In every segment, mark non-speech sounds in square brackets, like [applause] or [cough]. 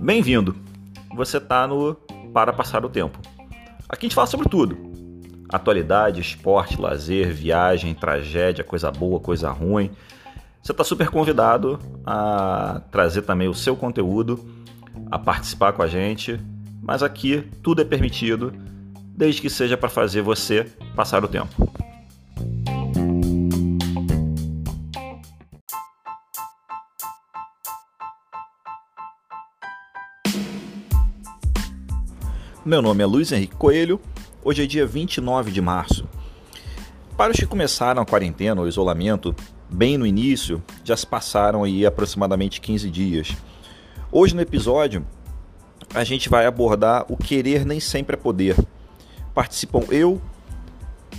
Bem-vindo! Você está no Para Passar o Tempo. Aqui a gente fala sobre tudo: atualidade, esporte, lazer, viagem, tragédia, coisa boa, coisa ruim. Você está super convidado a trazer também o seu conteúdo, a participar com a gente, mas aqui tudo é permitido, desde que seja para fazer você passar o tempo. Meu nome é Luiz Henrique Coelho. Hoje é dia 29 de março. Para os que começaram a quarentena ou isolamento bem no início, já se passaram aí aproximadamente 15 dias. Hoje no episódio, a gente vai abordar o querer nem sempre é poder. Participam eu,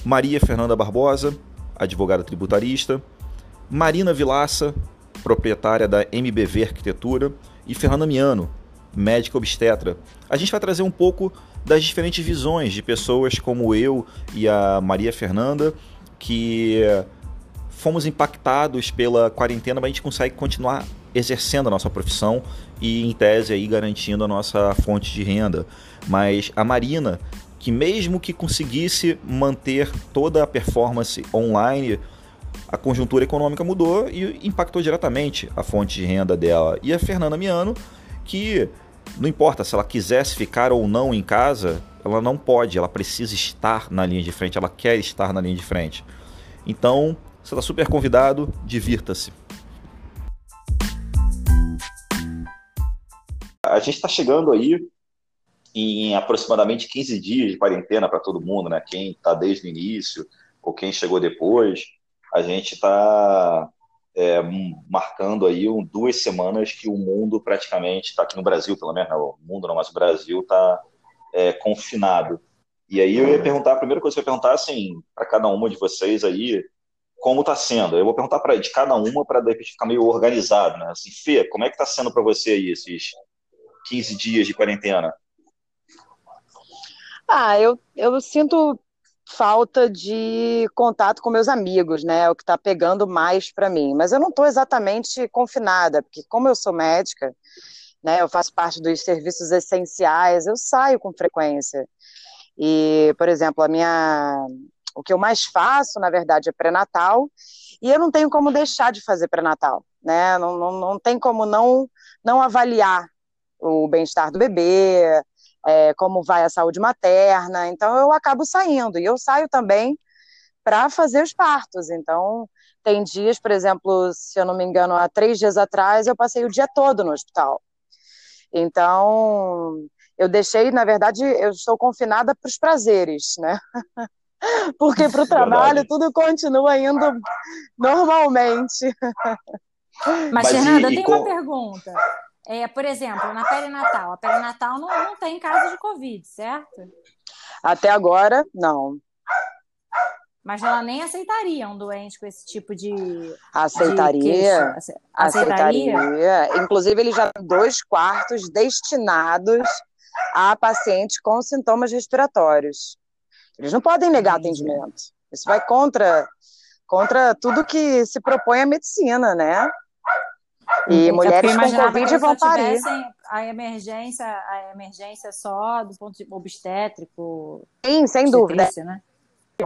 Maria Fernanda Barbosa, advogada tributarista, Marina Vilaça, proprietária da MBV Arquitetura, e Fernanda Miano, médica obstetra. A gente vai trazer um pouco das diferentes visões de pessoas como eu e a Maria Fernanda, que fomos impactados pela quarentena, mas a gente consegue continuar exercendo a nossa profissão e, em tese, aí, garantindo a nossa fonte de renda. Mas a Marina, que mesmo que conseguisse manter toda a performance online, a conjuntura econômica mudou e impactou diretamente a fonte de renda dela. E a Fernanda Miano, que não importa se ela quisesse ficar ou não em casa, ela não pode, ela precisa estar na linha de frente, ela quer estar na linha de frente. Então, você está super convidado, divirta-se. A gente está chegando aí em aproximadamente 15 dias de quarentena para todo mundo, né? Quem está desde o início ou quem chegou depois. A gente está é, marcando aí um, duas semanas que o mundo praticamente está aqui no Brasil, pelo menos, não, o mundo não, mas o Brasil está é, confinado. E aí eu ia perguntar, a primeira coisa que eu ia perguntar, assim, para cada uma de vocês aí, como está sendo? Eu vou perguntar para de cada uma para de repente ficar meio organizado, né? Assim, Fê, como é que está sendo para você aí esses 15 dias de quarentena? Ah, eu, eu sinto falta de contato com meus amigos, né? O que está pegando mais para mim. Mas eu não estou exatamente confinada, porque como eu sou médica, né? Eu faço parte dos serviços essenciais, eu saio com frequência. E, por exemplo, a minha, o que eu mais faço, na verdade, é pré-natal. E eu não tenho como deixar de fazer pré-natal, né? Não, não, não tem como não não avaliar o bem-estar do bebê, é, como vai a saúde materna. Então, eu acabo saindo. E eu saio também para fazer os partos. Então, tem dias, por exemplo, se eu não me engano, há três dias atrás, eu passei o dia todo no hospital. Então, eu deixei, na verdade, eu estou confinada para os prazeres, né? [laughs] Porque para o trabalho tudo continua indo normalmente. Mas, Mas Fernanda, e, e tem com... uma pergunta. É, por exemplo, na perinatal. A perinatal não, não tem caso de Covid, certo? Até agora, não. Mas ela nem aceitaria um doente com esse tipo de. Aceitaria. De aceitaria? aceitaria. Inclusive, ele já tem dois quartos destinados a pacientes com sintomas respiratórios. Eles não podem negar atendimento. Isso vai contra, contra tudo que se propõe a medicina, né? E mulheres com Covid vão parir. A emergência, a emergência só do ponto de obstétrico. Sim, sem dúvida. Né?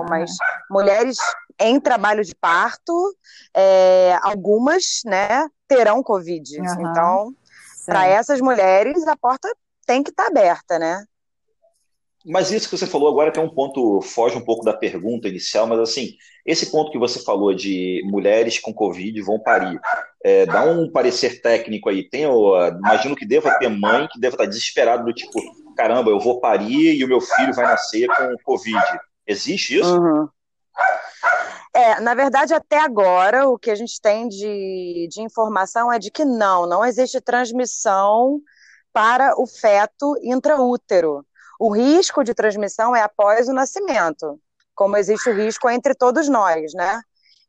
Mas mulheres em trabalho de parto, é, algumas, né, terão Covid. Uhum. Então, para essas mulheres, a porta tem que estar tá aberta, né? Mas isso que você falou agora tem um ponto, foge um pouco da pergunta inicial, mas assim, esse ponto que você falou de mulheres com Covid vão parir, é, dá um parecer técnico aí. Tem, eu, imagino que deva ter mãe que deva estar desesperada do tipo, caramba, eu vou parir e o meu filho vai nascer com Covid. Existe isso? Uhum. É, na verdade, até agora, o que a gente tem de, de informação é de que não, não existe transmissão para o feto intraútero. O risco de transmissão é após o nascimento, como existe o risco entre todos nós, né?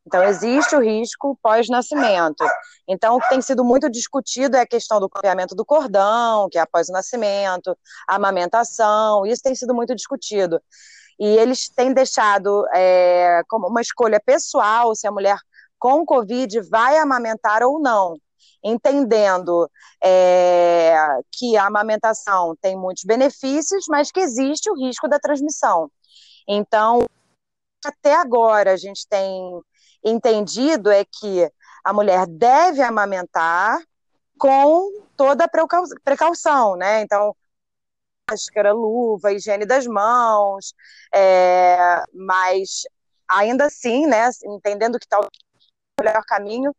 Então, existe o risco pós-nascimento. Então, o que tem sido muito discutido é a questão do campeamento do cordão, que é após o nascimento, a amamentação, isso tem sido muito discutido. E eles têm deixado é, como uma escolha pessoal se a mulher com Covid vai amamentar ou não, entendendo é, que a amamentação tem muitos benefícios, mas que existe o risco da transmissão. Então, até agora a gente tem entendido é que a mulher deve amamentar com toda a precaução, né? Então, máscara, luva, higiene das mãos, é, mas ainda assim, né, entendendo que talvez o melhor caminho,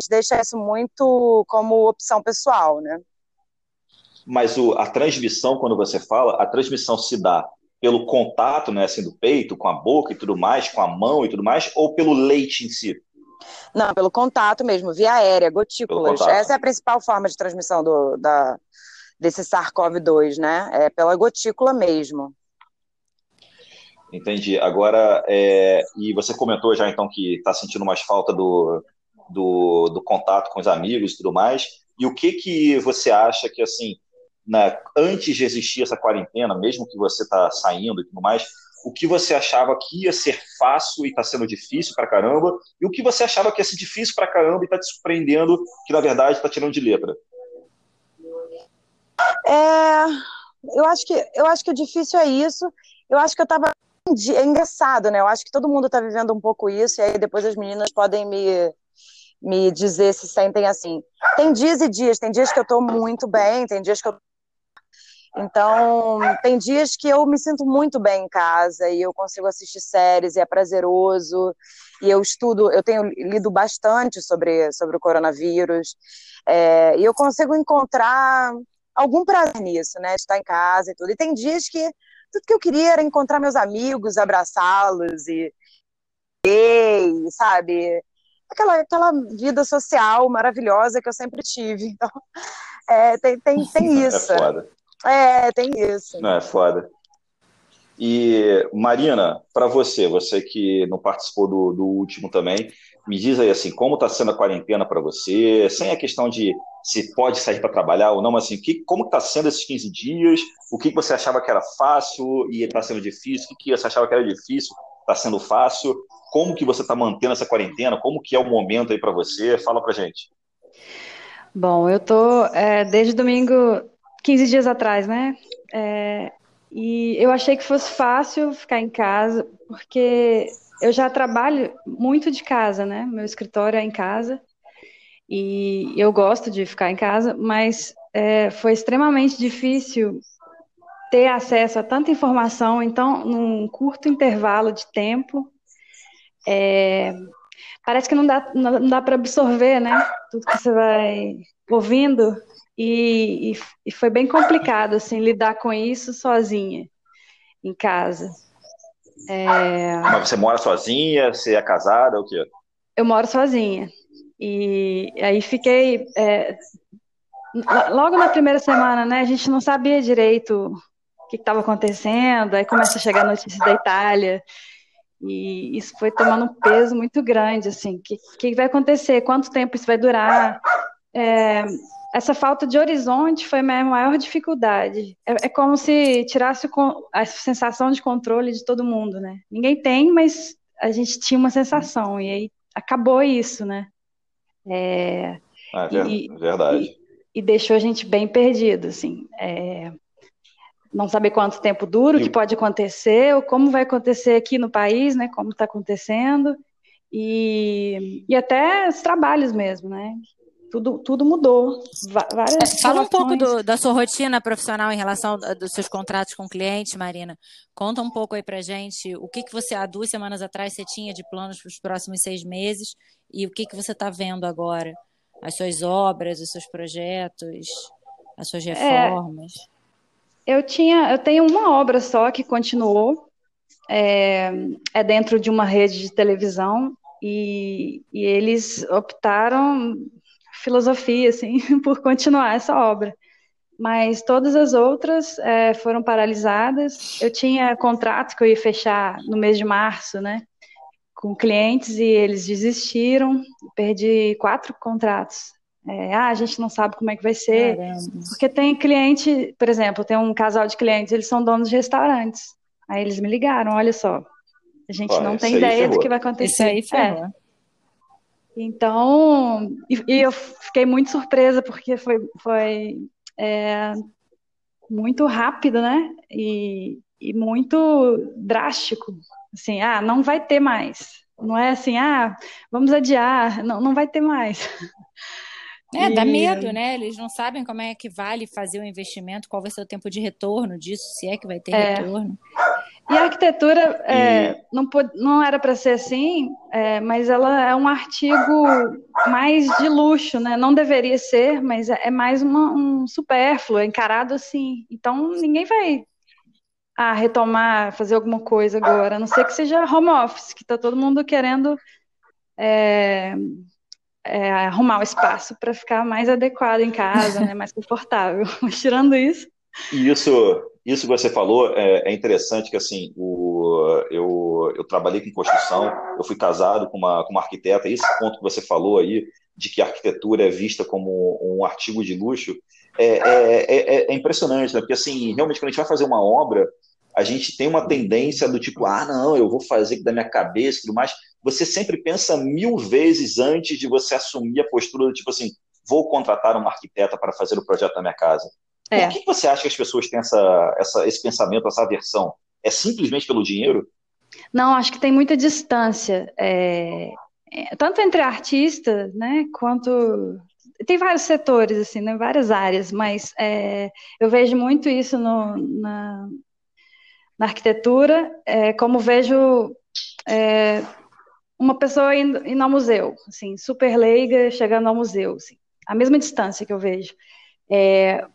gente deixa isso muito como opção pessoal, né? Mas o, a transmissão, quando você fala, a transmissão se dá pelo contato, né, assim, do peito, com a boca e tudo mais, com a mão e tudo mais, ou pelo leite em si? Não, pelo contato mesmo, via aérea, gotículas. Essa é a principal forma de transmissão do, da, desse SARS-CoV-2, né? É pela gotícula mesmo. Entendi. Agora, é, e você comentou já então que está sentindo mais falta do, do, do, contato com os amigos e tudo mais. E o que que você acha que assim né, antes de existir essa quarentena, mesmo que você está saindo e tudo mais, o que você achava que ia ser fácil e está sendo difícil para caramba, e o que você achava que ia ser difícil para caramba e está te surpreendendo, que na verdade está tirando de letra? É, eu acho que eu acho que o difícil é isso. Eu acho que eu estava é engraçado, né? Eu acho que todo mundo está vivendo um pouco isso, e aí depois as meninas podem me, me dizer se sentem assim. Tem dias e dias, tem dias que eu estou muito bem, tem dias que eu então, tem dias que eu me sinto muito bem em casa e eu consigo assistir séries e é prazeroso. E eu estudo, eu tenho lido bastante sobre, sobre o coronavírus é, e eu consigo encontrar algum prazer nisso, né? Estar em casa e tudo. E tem dias que tudo que eu queria era encontrar meus amigos, abraçá-los e, e sabe? Aquela, aquela vida social maravilhosa que eu sempre tive. Então, [laughs] é, tem, tem, tem é isso. É foda. É, tem isso. Não, é foda. E, Marina, para você, você que não participou do, do último também, me diz aí assim, como está sendo a quarentena para você, sem a questão de se pode sair para trabalhar ou não, mas assim, que, como está sendo esses 15 dias, o que você achava que era fácil e está sendo difícil, o que você achava que era difícil, está sendo fácil, como que você está mantendo essa quarentena, como que é o momento aí para você, fala para gente. Bom, eu tô é, desde domingo 15 dias atrás, né? É, e eu achei que fosse fácil ficar em casa, porque eu já trabalho muito de casa, né? Meu escritório é em casa e eu gosto de ficar em casa, mas é, foi extremamente difícil ter acesso a tanta informação, então, num curto intervalo de tempo. É, parece que não dá, não dá para absorver, né? Tudo que você vai ouvindo e, e, e, foi bem complicado assim lidar com isso sozinha em casa. É... Mas você mora sozinha? Você é casada ou o quê? Eu moro sozinha. E aí fiquei. É... Logo na primeira semana, né? A gente não sabia direito que estava acontecendo, aí começa a chegar notícias da Itália. E isso foi tomando um peso muito grande, assim, o que, que vai acontecer? Quanto tempo isso vai durar? É, essa falta de horizonte foi a minha maior dificuldade. É, é como se tirasse a sensação de controle de todo mundo, né? Ninguém tem, mas a gente tinha uma sensação, e aí acabou isso, né? É, ah, é e, verdade. E, e, deixou a gente bem perdido, assim. É, não saber quanto tempo dura, o que pode acontecer, ou como vai acontecer aqui no país, né? Como está acontecendo. E, e até os trabalhos mesmo, né? tudo, tudo mudou. Várias é, Fala um pouco do, da sua rotina profissional em relação dos seus contratos com clientes, Marina. Conta um pouco aí pra gente o que, que você há duas semanas atrás você tinha de planos para os próximos seis meses e o que, que você está vendo agora? As suas obras, os seus projetos, as suas é, reformas. É, eu tinha, eu tenho uma obra só que continuou. É, é dentro de uma rede de televisão e, e, eles optaram filosofia, assim, [laughs] por continuar essa obra. Mas todas as outras é, foram paralisadas. Eu tinha contratos que eu ia fechar no mês de março, né? Com clientes e eles desistiram. Perdi quatro contratos. É, ah, a gente não sabe como é que vai ser. Caramba. Porque tem cliente, por exemplo, tem um casal de clientes, eles são donos de restaurantes. Aí eles me ligaram, olha só, a gente não tem ideia do que vai acontecer. Isso aí ferrou. É. Então, e, e, eu fiquei muito surpresa porque foi, foi é, muito rápido, né? E, e muito drástico. Assim, ah, não vai ter mais. Não é assim, ah, vamos adiar, não, não vai ter mais. É, dá medo, né? Eles não sabem como é que vale fazer o investimento, qual vai ser o tempo de retorno disso, se é que vai ter é. retorno. E a arquitetura é, não, não era para ser assim, é, mas ela é um artigo mais de luxo, né? Não deveria ser, mas é, é mais uma, um supérfluo, é encarado assim. Então ninguém vai ah, retomar, fazer alguma coisa agora, a não ser que seja home office, que está todo mundo querendo é, é, arrumar o espaço para ficar mais adequado em casa, né, mais confortável. [laughs] Mas tirando isso. E isso, isso que você falou é, é interessante que assim, o, eu, eu trabalhei com construção, eu fui casado com uma, com uma arquiteta, e esse ponto que você falou aí, de que a arquitetura é vista como um artigo de luxo, é, é, é, é, impressionante, né? Porque assim, realmente quando a gente vai fazer uma obra, a gente tem uma tendência do tipo, ah, não, eu vou fazer da minha cabeça e tudo mais. Você sempre pensa mil vezes antes de você assumir a postura do tipo assim, vou contratar uma arquiteta para fazer o projeto da minha casa. É. Por que você acha que as pessoas têm essa, essa, esse pensamento, essa aversão? É simplesmente pelo dinheiro? Não, acho que tem muita distância. É, é, tanto entre artistas, né, quanto tem vários setores, assim, né, várias áreas, mas é, eu vejo muito isso no, na, na arquitetura, é, como vejo é, uma pessoa indo, indo, ao museu, assim, super leiga, chegando ao museu, assim, a mesma distância que eu vejo. É,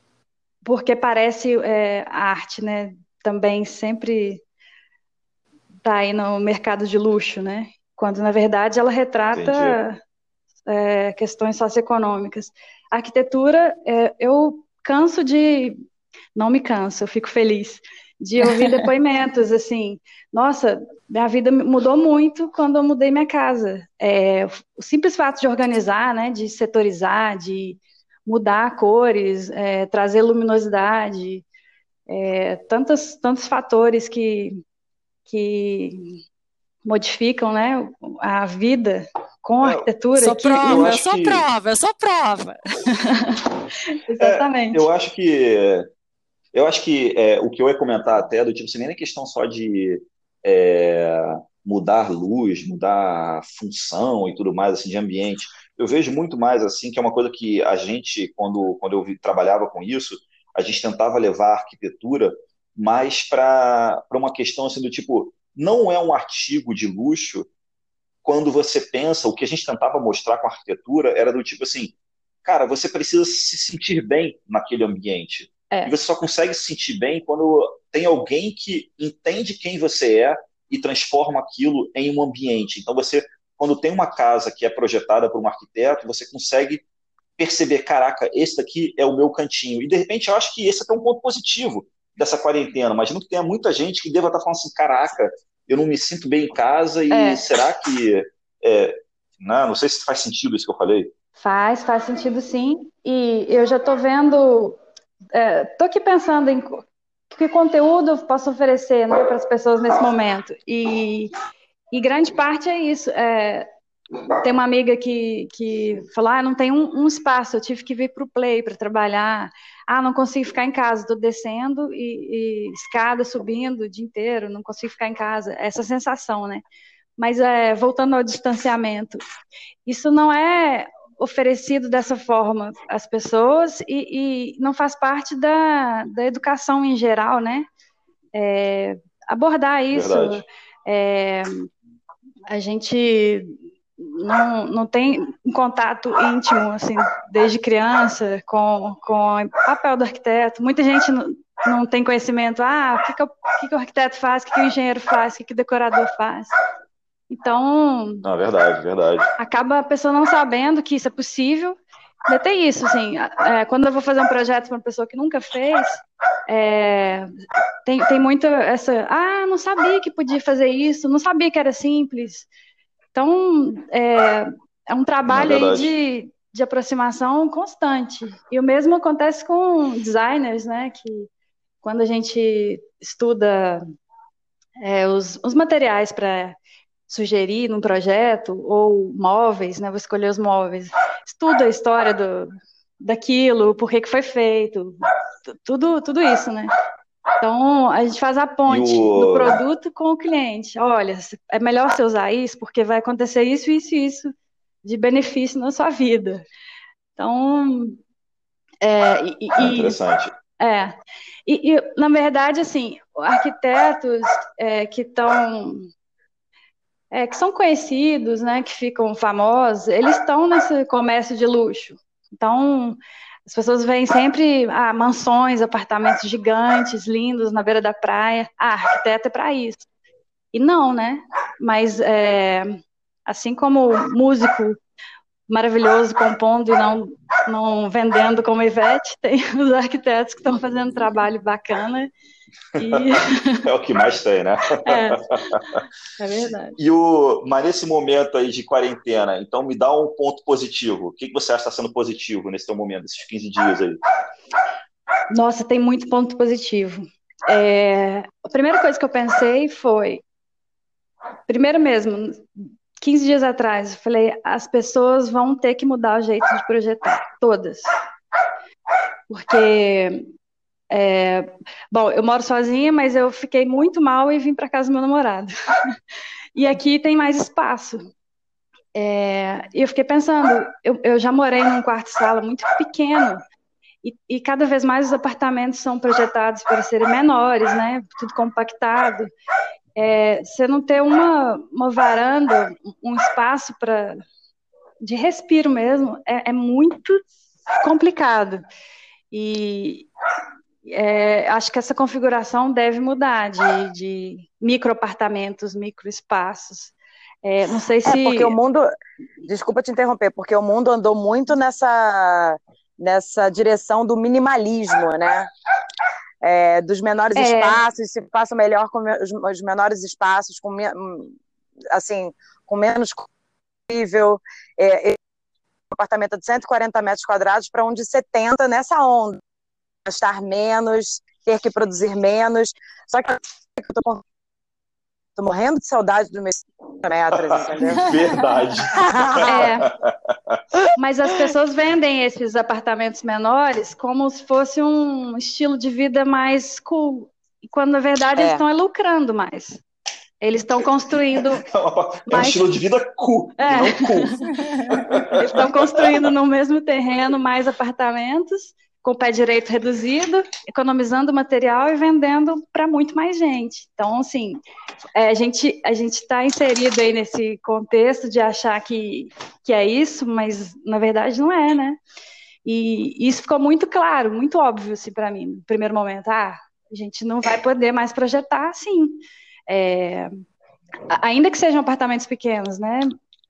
porque parece é, a arte, né, também sempre está aí no mercado de luxo, né, quando na verdade ela retrata é, questões socioeconômicas. A arquitetura, é, eu canso de, não me canso, eu fico feliz de ouvir depoimentos, assim, nossa, minha vida mudou muito quando eu mudei minha casa. É, o simples fato de organizar, né, de setorizar, de mudar cores, é, trazer luminosidade, é, tantos, tantos fatores que, que modificam, né, a vida com a arquitetura. Sou prova, eu, sou que... prova, eu sou prova. [laughs] Exatamente. É, eu acho que eu acho que é, o que eu ia comentar até do tipo, assim, nem é questão só de é, mudar luz, mudar função e tudo mais assim de ambiente. Eu vejo muito mais assim que é uma coisa que a gente, quando, quando eu trabalhava com isso, a gente tentava levar a arquitetura mais para uma questão assim do tipo, não é um artigo de luxo quando você pensa, o que a gente tentava mostrar com a arquitetura era do tipo assim, cara, você precisa se sentir bem naquele ambiente. É. E você só consegue se sentir bem quando tem alguém que entende quem você é e transforma aquilo em um ambiente. Então você, quando tem uma casa que é projetada por um arquiteto, você consegue perceber, caraca, esse daqui é o meu cantinho. E de repente eu acho que esse é um ponto positivo dessa quarentena. Imagino que tenha muita gente que deva estar falando assim, caraca, eu não me sinto bem em casa e é. será que é, não, né, não sei se faz sentido isso que eu falei. Faz, faz sentido sim. E eu já estou vendo Estou é, aqui pensando em que conteúdo eu posso oferecer né, para as pessoas nesse momento. E, e grande parte é isso. É, tem uma amiga que, que falou: ah, não tem um, um espaço, eu tive que vir para o Play para trabalhar. Ah, não consigo ficar em casa, estou descendo e, e, escada subindo o dia inteiro, não consigo ficar em casa. Essa sensação, né? Mas é, voltando ao distanciamento, isso não é oferecido dessa forma às pessoas e, e não faz parte da, da educação em geral, né? É, abordar isso. É, a gente não, não tem um contato íntimo, assim, desde criança, com, com o papel do arquiteto. Muita gente não, não tem conhecimento, ah, o que, que, o, que, que o arquiteto faz, o que, que o engenheiro faz, o que, que o decorador faz. Então. Não, verdade, verdade. Acaba a pessoa não sabendo que isso é possível. Ainda tem isso, assim, é, quando eu vou fazer um projeto para uma pessoa que nunca fez, é, tem, tem muito essa, ah, não sabia que podia fazer isso, não sabia que era simples. Então, é, é um trabalho aí de, de aproximação constante. E o mesmo acontece com designers, né, que quando a gente estuda é, os, os materiais para sugerir num projeto, ou móveis, né? Vou escolher os móveis. Estuda a história do, daquilo, por que, que foi feito, tudo, tudo isso, né? Então, a gente faz a ponte o... do produto com o cliente. Olha, é melhor você usar isso porque vai acontecer isso, isso e isso de benefício na sua vida. Então, é, e, é interessante. É, e, e, na verdade, assim, arquitetos é, que estão é, que são conhecidos, né, que ficam famosos, eles estão nesse comércio de luxo. Então, as pessoas veem sempre ah, mansões, apartamentos gigantes, lindos, na beira da praia. Ah, arquiteto é para isso. E não, né? Mas é, assim como músico maravilhoso compondo e não, não vendendo como Ivete, tem os arquitetos que estão fazendo trabalho bacana e... [laughs] é o que mais tem, né? É, é verdade. E o, mas nesse momento aí de quarentena, então me dá um ponto positivo. O que você acha que está sendo positivo nesse teu momento, esses 15 dias aí? Nossa, tem muito ponto positivo. É, a primeira coisa que eu pensei foi, primeiro mesmo, 15 dias atrás, eu falei, as pessoas vão ter que mudar o jeito de projetar, todas. Porque é, bom, eu moro sozinha, mas eu fiquei muito mal e vim para casa do meu namorado. [laughs] e aqui tem mais espaço. É, e eu fiquei pensando, eu, eu já morei num quarto-sala muito pequeno, e, e, cada vez mais os apartamentos são projetados para serem menores, né? Tudo compactado. É, você não ter uma, uma varanda, um espaço para de respiro mesmo, é, é muito complicado. E, é, acho que essa configuração deve mudar de, de micro apartamentos, micro espaços. É, não sei é, se. É porque o mundo. Desculpa te interromper, porque o mundo andou muito nessa, nessa direção do minimalismo, né? É, dos menores é. espaços, se passa melhor com os, os menores espaços, com assim, com menos possível. É, um apartamento de 140 metros quadrados para um de 70 nessa onda gastar menos, ter que produzir menos. Só que eu tô, tô morrendo de saudade dos meus metros, entendeu? Verdade. É. Mas as pessoas vendem esses apartamentos menores como se fosse um estilo de vida mais cool. Quando na verdade é. eles estão lucrando mais. Eles estão construindo. [laughs] É um estilo de vida cool, é. não cool. [laughs] Eles estão construindo no mesmo terreno mais apartamentos com o pé direito reduzido, economizando material e vendendo para muito mais gente. Então, assim, é, a gente a gente está inserido aí nesse contexto de achar que, que é isso, mas na verdade não é, né? E isso ficou muito claro, muito óbvio assim, para mim, no primeiro momento. Ah, a gente não vai poder mais projetar assim. É, ainda que sejam apartamentos pequenos, né?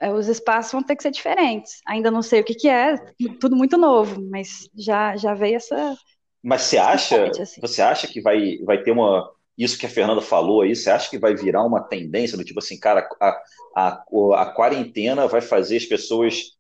É, os espaços vão ter que ser diferentes. Ainda não sei o que, que é, tudo muito novo, mas já, já veio essa. Mas você acha, assim. você acha que vai, vai ter uma. Isso que a Fernanda falou aí, você acha que vai virar uma tendência do tipo assim, cara, a, a, a quarentena vai fazer as pessoas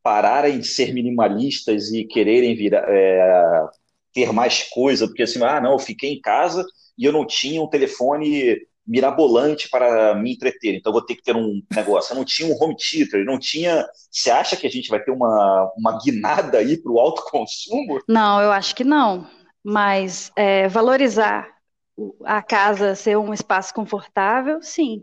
pararem de ser minimalistas e quererem virar, é, ter mais coisa, porque assim, ah, não, eu fiquei em casa e eu não tinha um telefone mirabolante para me entreter. Então vou ter que ter um negócio. Eu não tinha um home theater, não tinha. Você acha que a gente vai ter uma, uma guinada aí para o alto consumo? Não, eu acho que não. Mas é, valorizar a casa ser um espaço confortável, sim.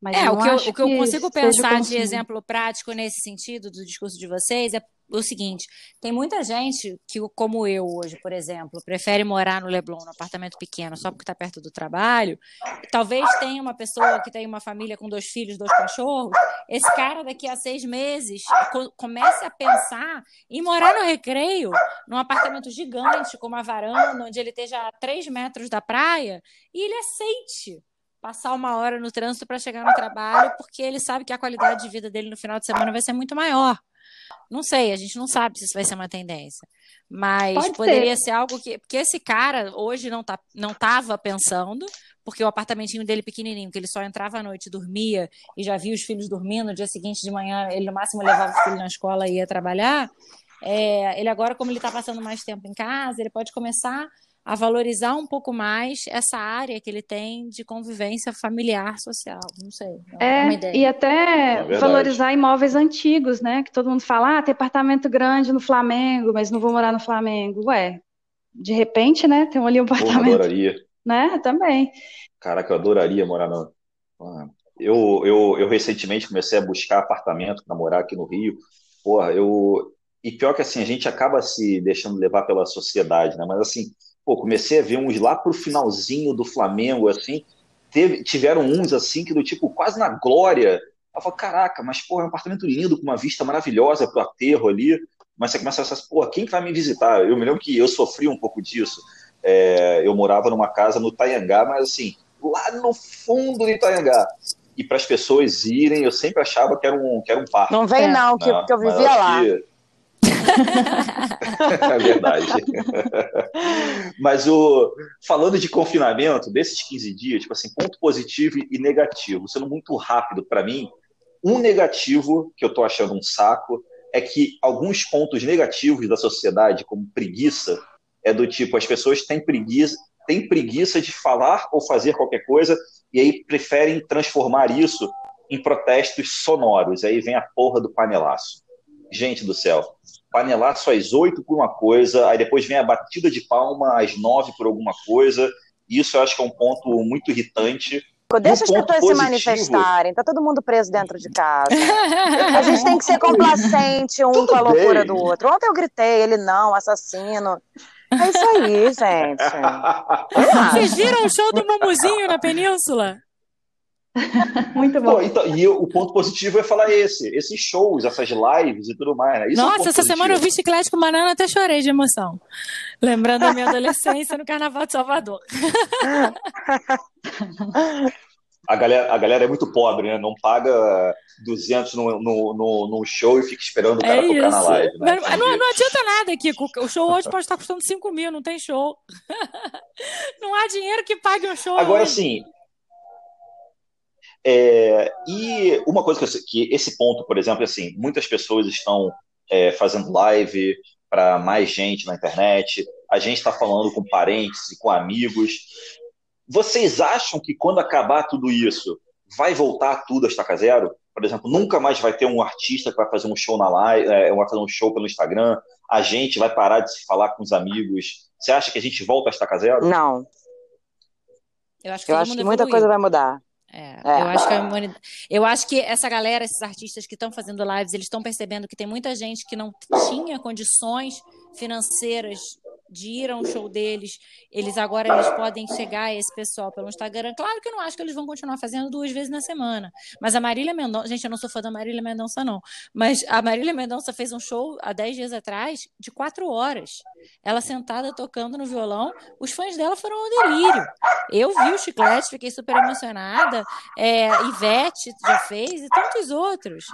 Mas é, o que, eu, o que eu consigo pensar de exemplo prático nesse sentido do discurso de vocês é o seguinte: tem muita gente que, como eu hoje, por exemplo, prefere morar no Leblon, num apartamento pequeno, só porque está perto do trabalho. Talvez tenha uma pessoa que tem uma família com dois filhos, dois cachorros. Esse cara, daqui a seis meses, comece a pensar em morar no recreio, num apartamento gigante, com uma varanda, onde ele esteja a três metros da praia, e ele aceite passar uma hora no trânsito para chegar no trabalho, porque ele sabe que a qualidade de vida dele no final de semana vai ser muito maior. Não sei, a gente não sabe se isso vai ser uma tendência. Mas Pode poderia ser. ser algo que. Porque esse cara hoje não, tá, não tava pensando, porque o apartamentinho dele pequenininho, que ele só entrava à noite, dormia e já via os filhos dormindo, no dia seguinte de manhã ele no máximo levava o filho na escola e ia trabalhar. É, ele agora, como ele está passando mais tempo em casa, ele pode começar a valorizar um pouco mais essa área que ele tem de convivência familiar social. Não sei. É, é e até é valorizar imóveis antigos, né? Que todo mundo fala, ah, tem apartamento grande no Flamengo, mas não vou morar no Flamengo. Ué, de repente, né? Tem ali um apartamento. Pô, adoraria. Né? Também. Caraca, eu adoraria morar no. Eu, eu, eu recentemente comecei a buscar apartamento para morar aqui no Rio. Porra, eu. E pior que assim, a gente acaba se deixando levar pela sociedade, né? Mas assim, pô, comecei a ver uns lá pro finalzinho do Flamengo, assim. Teve, tiveram uns assim que do tipo, quase na glória. Eu falo, caraca, mas porra, é um apartamento lindo, com uma vista maravilhosa pro aterro ali. Mas você começa a pensar, porra, quem que vai me visitar? Eu me lembro que eu sofri um pouco disso. É, eu morava numa casa no Taiangá, mas assim, lá no fundo de Itaiangá. E para as pessoas irem, eu sempre achava que era um, que era um parque. Não vem, é. não, que, que eu vivia lá. Que... [laughs] é verdade. Mas o falando de confinamento, desses 15 dias, tipo assim, ponto positivo e negativo, sendo muito rápido para mim, um negativo que eu tô achando um saco é que alguns pontos negativos da sociedade, como preguiça, é do tipo as pessoas têm preguiça, têm preguiça de falar ou fazer qualquer coisa e aí preferem transformar isso em protestos sonoros. Aí vem a porra do panelaço. Gente do céu, panelaço às oito por uma coisa, aí depois vem a batida de palma às nove por alguma coisa. Isso eu acho que é um ponto muito irritante. Deixa as pessoas positivo. se manifestarem, tá todo mundo preso dentro de casa. [laughs] A gente tem que ser complacente um Tudo com a loucura bem. do outro. Ontem eu gritei, ele não, assassino. É isso aí, gente. [laughs] Vocês viram o show do Mumuzinho na Península? [laughs] Muito bom. Então, e o ponto positivo é falar esse, esses shows, essas lives e tudo mais. Né? Nossa, é essa positivo. semana eu vi chiclete com banana até chorei de emoção. Lembrando a minha adolescência no Carnaval de Salvador. a galera, a galera é muito pobre, né? Não paga 200 no, no, no, no show e fica esperando o cara é tocar na live. Né? Não, não, não, adianta nada, Kiko. O show hoje pode estar custando 5 mil, não tem show. [laughs] não há dinheiro que pague um show. Agora, sim. É, e uma coisa que, eu, que, esse ponto, por exemplo, é assim, muitas pessoas estão é, fazendo live para mais gente na internet. A gente está falando com parentes e com amigos. Vocês acham que quando acabar tudo isso, vai voltar tudo a estaca zero? Por exemplo, nunca mais vai ter um artista que vai fazer um show na live, é, vai fazer um show pelo Instagram, a gente vai parar de se falar com os amigos. Você acha que a gente volta a estaca zero? Não. Eu acho que, eu acho que muita coisa vai mudar. É, é. Eu, acho que eu acho que essa galera, esses artistas que estão fazendo lives, eles estão percebendo que tem muita gente que não tinha condições financeiras de ir a um show deles, eles agora eles podem chegar a esse pessoal pelo Instagram. Claro que eu não acho que eles vão continuar fazendo duas vezes na semana. Mas a Marília Mendonça, gente, eu não sou fã da Marília Mendonça, não. Mas a Marília Mendonça fez um show há dez dias atrás de quatro horas. Ela sentada tocando no violão, os fãs dela foram ao delírio. Eu vi o chiclete, fiquei super emocionada. É, Ivete já fez e tantos outros.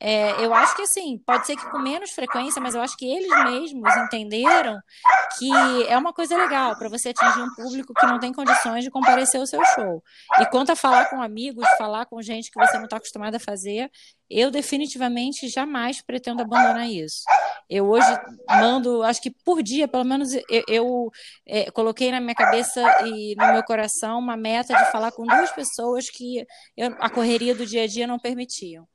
É, eu acho que assim, pode ser que com menos frequência, mas eu acho que eles mesmos entenderam que é uma coisa legal para você atingir um público que não tem condições de comparecer ao seu show. E quanto a falar com amigos, falar com gente que você não está acostumado a fazer, eu definitivamente jamais pretendo abandonar isso. Eu hoje mando, acho que por dia, pelo menos, eu, eu é, coloquei na minha cabeça e no meu coração uma meta de falar com duas pessoas que eu, a correria do dia a dia não permitiam.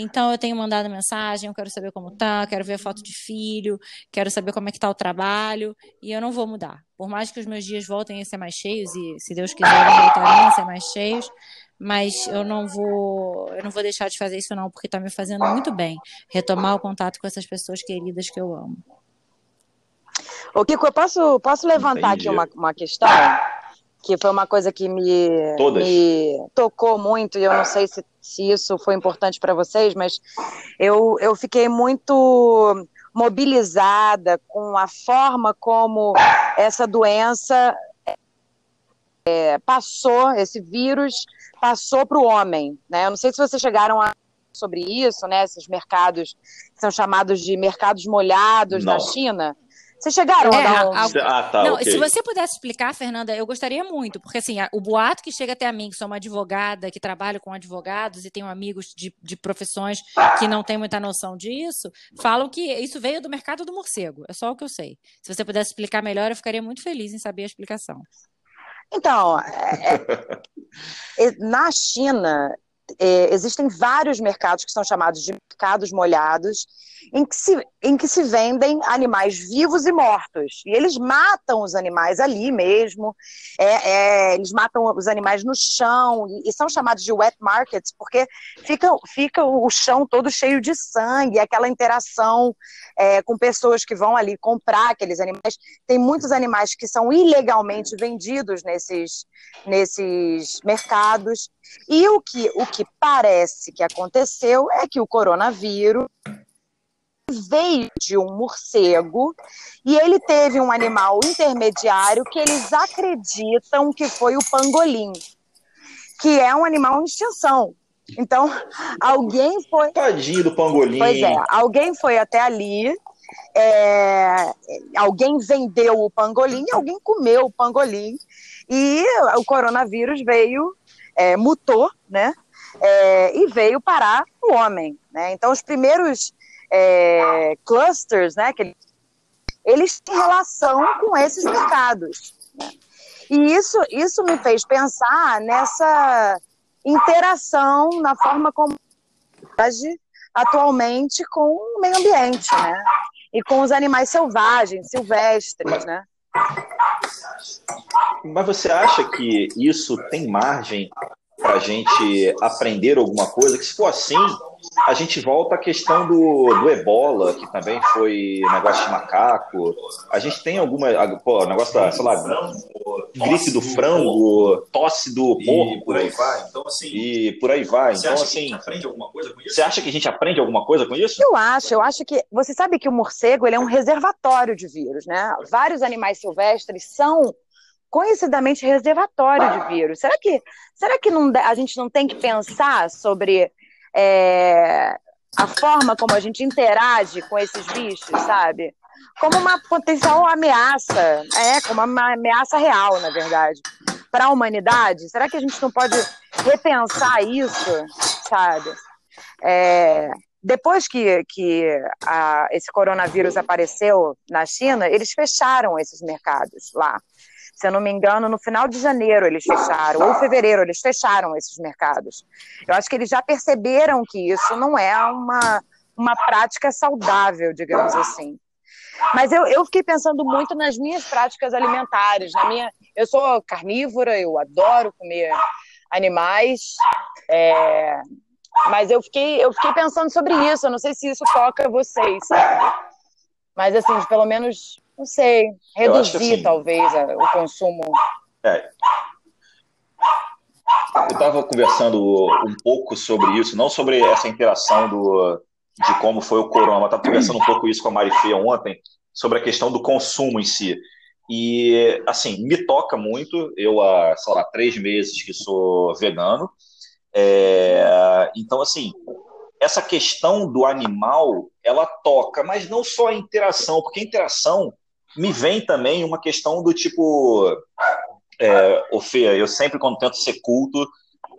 Então eu tenho mandado mensagem, eu quero saber como tá, quero ver a foto de filho, quero saber como é que tá o trabalho, e eu não vou mudar. Por mais que os meus dias voltem a ser mais cheios, e se Deus quiser, eles voltarem a ser mais cheios, mas eu não vou, eu não vou deixar de fazer isso não, porque está me fazendo muito bem retomar o contato com essas pessoas queridas que eu amo. Ô Kiko, eu posso, posso levantar Entendi. aqui uma, uma questão? Que foi uma coisa que me, me tocou muito, e eu não sei se, se isso foi importante para vocês, mas eu, eu fiquei muito mobilizada com a forma como essa doença é, passou, esse vírus passou para o homem. Né? Eu não sei se vocês chegaram a sobre isso, né? Esses mercados são chamados de mercados molhados não. na China Vocês chegaram é, a, a, Ah, tá. Não, okay. Se você pudesse explicar, Fernanda, eu gostaria muito, porque assim, o boato que chega até a mim, que sou uma advogada, que trabalho com advogados e tenho amigos de, de profissões que não têm muita noção disso, falam que isso veio do mercado do morcego. É só o que eu sei. Se você pudesse explicar melhor, eu ficaria muito feliz em saber a explicação. Então, é, é, [laughs] na China, é, existem vários mercados que são chamados de mercados molhados, em que, se, em que se vendem animais vivos e mortos. E eles matam os animais ali mesmo, é, é, eles matam os animais no chão, e, e, são chamados de wet markets, porque fica, fica o chão todo cheio de sangue, aquela interação é, com pessoas que vão ali comprar aqueles animais. Tem muitos animais que são ilegalmente vendidos nesses, nesses mercados. E o que, o que parece que aconteceu é que o coronavírus veio de um morcego e ele teve um animal intermediário que eles acreditam que foi o pangolim, que é um animal em extinção. Então, [laughs] alguém foi. Tadinho do pangolim. Pois é, alguém foi até ali, é... alguém vendeu o pangolim, alguém comeu o pangolim e o coronavírus veio é, mutou, né? É, e veio parar no homem. Né? Então, os primeiros é, clusters, né, que eles têm relação com esses mercados. Né? E isso, isso me fez pensar nessa interação, na forma como age atualmente com o meio ambiente, né? E com os animais selvagens, silvestres, né? Mas você acha que isso tem margem para a gente aprender alguma coisa? Que se for assim, a gente volta à questão do, do ebola, que também foi negócio de macaco. A gente tem alguma. Pô, negócio da, sei lá, gripe do frango, tosse do porco. E por aí vai. Então, assim. E por aí vai. Então, assim. aprende alguma coisa com isso? Você acha que a gente aprende alguma coisa com isso? Eu acho. Eu acho que. Você sabe que o morcego ele é um reservatório de vírus, né? Vários animais silvestres são conhecidamente reservatório de vírus. Será que, será que não, a gente não tem que pensar sobre é, a forma como a gente interage com esses bichos, sabe? Como uma potencial ameaça, é, como uma ameaça real, na verdade, para a humanidade. Será que a gente não pode repensar isso, sabe? É, depois que, que a, esse coronavírus apareceu na China, eles fecharam esses mercados lá se eu não me engano, no final de janeiro eles fecharam, ou fevereiro eles fecharam esses mercados. Eu acho que eles já perceberam que isso não é uma, uma prática saudável, digamos assim. Mas eu, eu fiquei pensando muito nas minhas práticas alimentares. Na minha, eu sou carnívora, eu adoro comer animais, é, mas eu fiquei, eu fiquei pensando sobre isso. Eu não sei se isso toca vocês, sabe? Mas assim, pelo menos não sei, reduzir assim, talvez o consumo. É. Eu estava conversando um pouco sobre isso, não sobre essa interação do, de como foi o corona, mas estava conversando um pouco isso com a Marifê ontem, sobre a questão do consumo em si. E, assim, me toca muito. Eu, há, sei lá, três meses que sou vegano. É, então, assim, essa questão do animal, ela toca, mas não só a interação, porque a interação me vem também uma questão do tipo, é, eu sempre quando tento ser culto,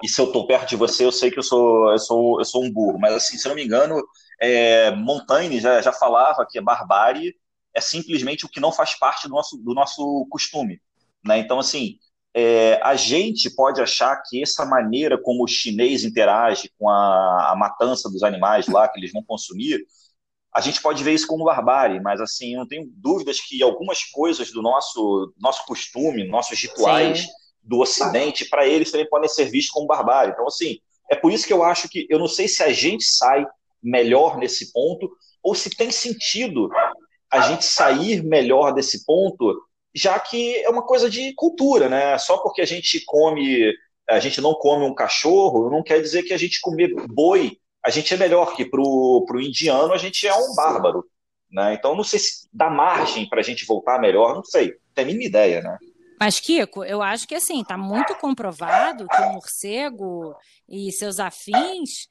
e se eu estou perto de você, eu sei que eu sou, eu sou, eu sou um burro, mas assim, se eu não me engano, é, Montaigne já, já falava que a barbárie é simplesmente o que não faz parte do nosso, do nosso costume. Né? Então, assim, é, a gente pode achar que essa maneira como o chinês interage com a, a matança dos animais lá que eles vão consumir a gente pode ver isso como barbárie, mas assim, eu não tenho dúvidas que algumas coisas do nosso, nosso costume, nossos rituais Sim. do Ocidente, para eles também podem ser vistos como barbárie. Então, assim, é por isso que eu acho que eu não sei se a gente sai melhor nesse ponto ou se tem sentido a gente sair melhor desse ponto, já que é uma coisa de cultura, né? Só porque a gente come, a gente não come um cachorro, não quer dizer que a gente comer boi a gente é melhor que para o indiano a gente é um bárbaro. Né? Então, não sei se dá margem para a gente voltar melhor, não sei. Tem a mínima ideia, né? Mas, Kiko, eu acho que assim, está muito comprovado que o morcego e seus afins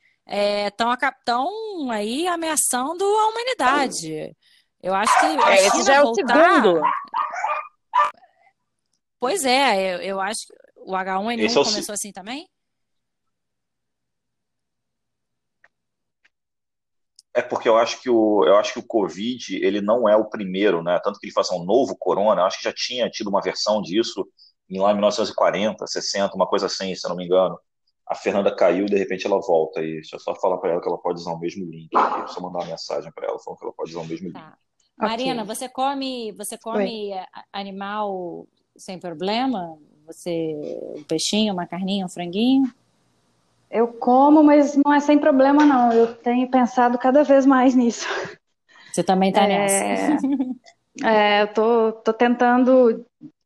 estão é, aí ameaçando a humanidade. Eu acho que a É, esse China já é o voltar... segundo. Pois é, a Esse China já é o voltar... segundo. Pois é, eu, eu acho que o H1N1 Esse é começou assim também? É porque eu acho que o, eu acho que o Covid ele não é o primeiro, né? Tanto que ele faz um novo corona, eu acho que já tinha tido uma versão disso em lá em 1940, 60, uma coisa assim, se eu não me engano. A Fernanda caiu e de repente ela volta aí. Deixa eu só falar para ela que ela pode usar o mesmo link. aqui. Só mandar uma mensagem para ela falando que ela pode usar o mesmo link. Tá. Marina, você come, você come a- animal sem problema? Você, um peixinho, uma carninha, um franguinho? Eu como, mas não é sem problema, não. Eu tenho pensado cada vez mais nisso. Você também tá É, nessa. É, eu tô, tô tentando,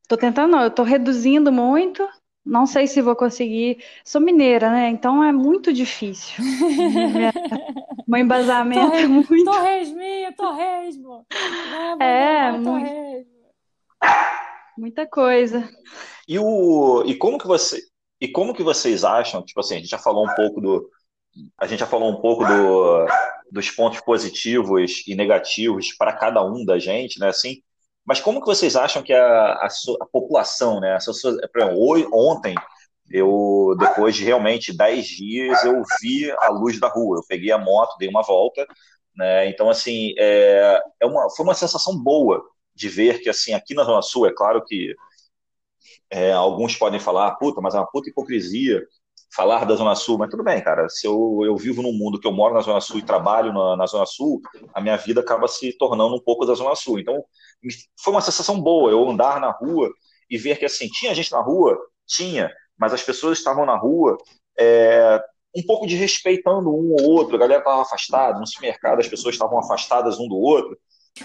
tô tentando, não, eu tô reduzindo muito. Não sei se vou conseguir. Sou mineira, né? Então é muito difícil. [laughs] Meu embasamento é muito. Torresminha, torresmo. É, não, muito. torresmo. Muita coisa. E o e como que você e como que vocês acham, tipo assim, a gente já falou um pouco do a gente já falou um pouco do, dos pontos positivos e negativos para cada um da gente, né, assim, mas como que vocês acham que a, a, a população, né, a exemplo, ontem eu depois de realmente 10 dias eu vi a luz da rua, eu peguei a moto, dei uma volta, né, então assim, é, é uma, foi uma sensação boa de ver que assim, aqui na Zona Sul, é claro que é, alguns podem falar, puta, mas é uma puta hipocrisia falar da Zona Sul, mas tudo bem, cara. Se eu, eu vivo num mundo que eu moro na Zona Sul e trabalho na, na Zona Sul, a minha vida acaba se tornando um pouco da Zona Sul. Então, foi uma sensação boa eu andar na rua e ver que, assim, tinha gente na rua? Tinha, mas as pessoas estavam na rua é, um pouco de respeitando um ou outro, a galera estava afastada, no supermercado as pessoas estavam afastadas um do outro.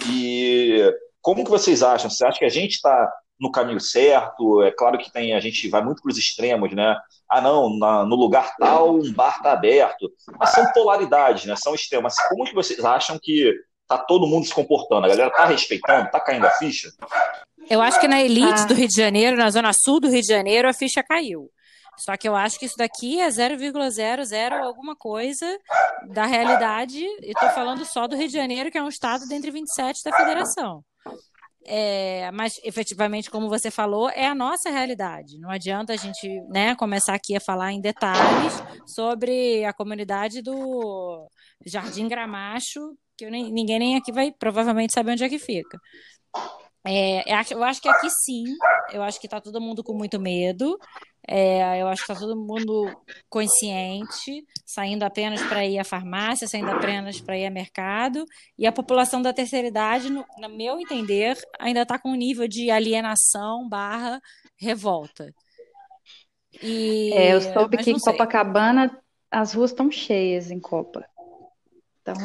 E como que vocês acham? Você acha que a gente está no caminho certo? É claro que tem, a gente vai muito para os extremos, né? Ah, não, na- no lugar tal um bar está aberto. Mas são polaridades, né? São extremos. Mas como que vocês acham que tá todo mundo se comportando? A galera tá respeitando? Tá caindo a ficha? Eu acho que na elite Ah. do Rio de Janeiro, na zona sul do Rio de Janeiro, a ficha caiu. Só que eu acho que isso daqui é 0,00 alguma coisa da realidade. E estou falando só do Rio de Janeiro, que é um estado dentre 27 da federação. É, mas, efetivamente, como você falou, é a nossa realidade. Não adianta a gente né, começar aqui a falar em detalhes sobre a comunidade do Jardim Gramacho, que nem- ninguém nem aqui vai provavelmente saber onde é que fica. É, eu acho- que aqui sim, eu acho que tá todo mundo com muito medo, é, eu acho que tá todo mundo consciente, saindo apenas para ir à farmácia, saindo apenas para ir ao mercado, e a população da terceira idade, no, no meu entender, ainda está com um nível de alienação barra revolta. E, É, eu soube que em sei. Copacabana as ruas estão cheias em Copa. Então,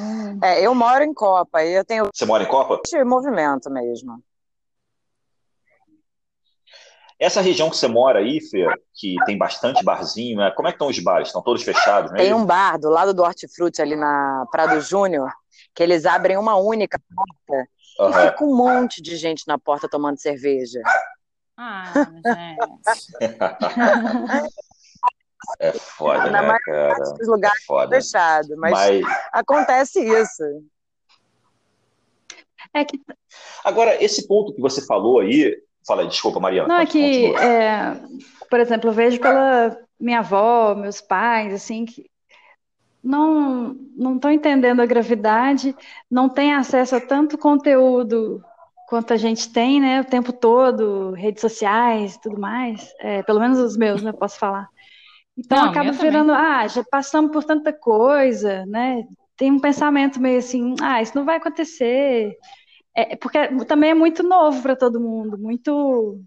É, eu moro em Copa e eu tenho Você mora em Copa? movimento mesmo. Essa região que você mora aí, Fê, que tem bastante barzinho, né? como é que estão os bares? Estão todos fechados, né? Tem um bar do lado do Hortifruti, ali na Prado Júnior, que eles abrem uma única porta e Aham. fica um monte de gente na porta tomando cerveja. Ah, gente. [laughs] É foda, Na né, maioria cara? dos lugares É foda. fechado, mas Mas acontece isso. é que agora esse ponto que você falou aí, fala, aí, desculpa, Mariana. Não, é que, é, por exemplo, eu vejo pela minha avó, meus pais, assim, que não não estão entendendo a gravidade, não têm acesso a tanto conteúdo quanto a gente tem, né, o tempo todo, redes sociais, tudo mais, é, pelo menos os meus, né, posso falar. Então Não, acaba meu também. virando, ah, já passamos por tanta coisa, né? Tem um pensamento meio assim, ah, isso não vai acontecer. É, porque também é muito novo para todo mundo, muito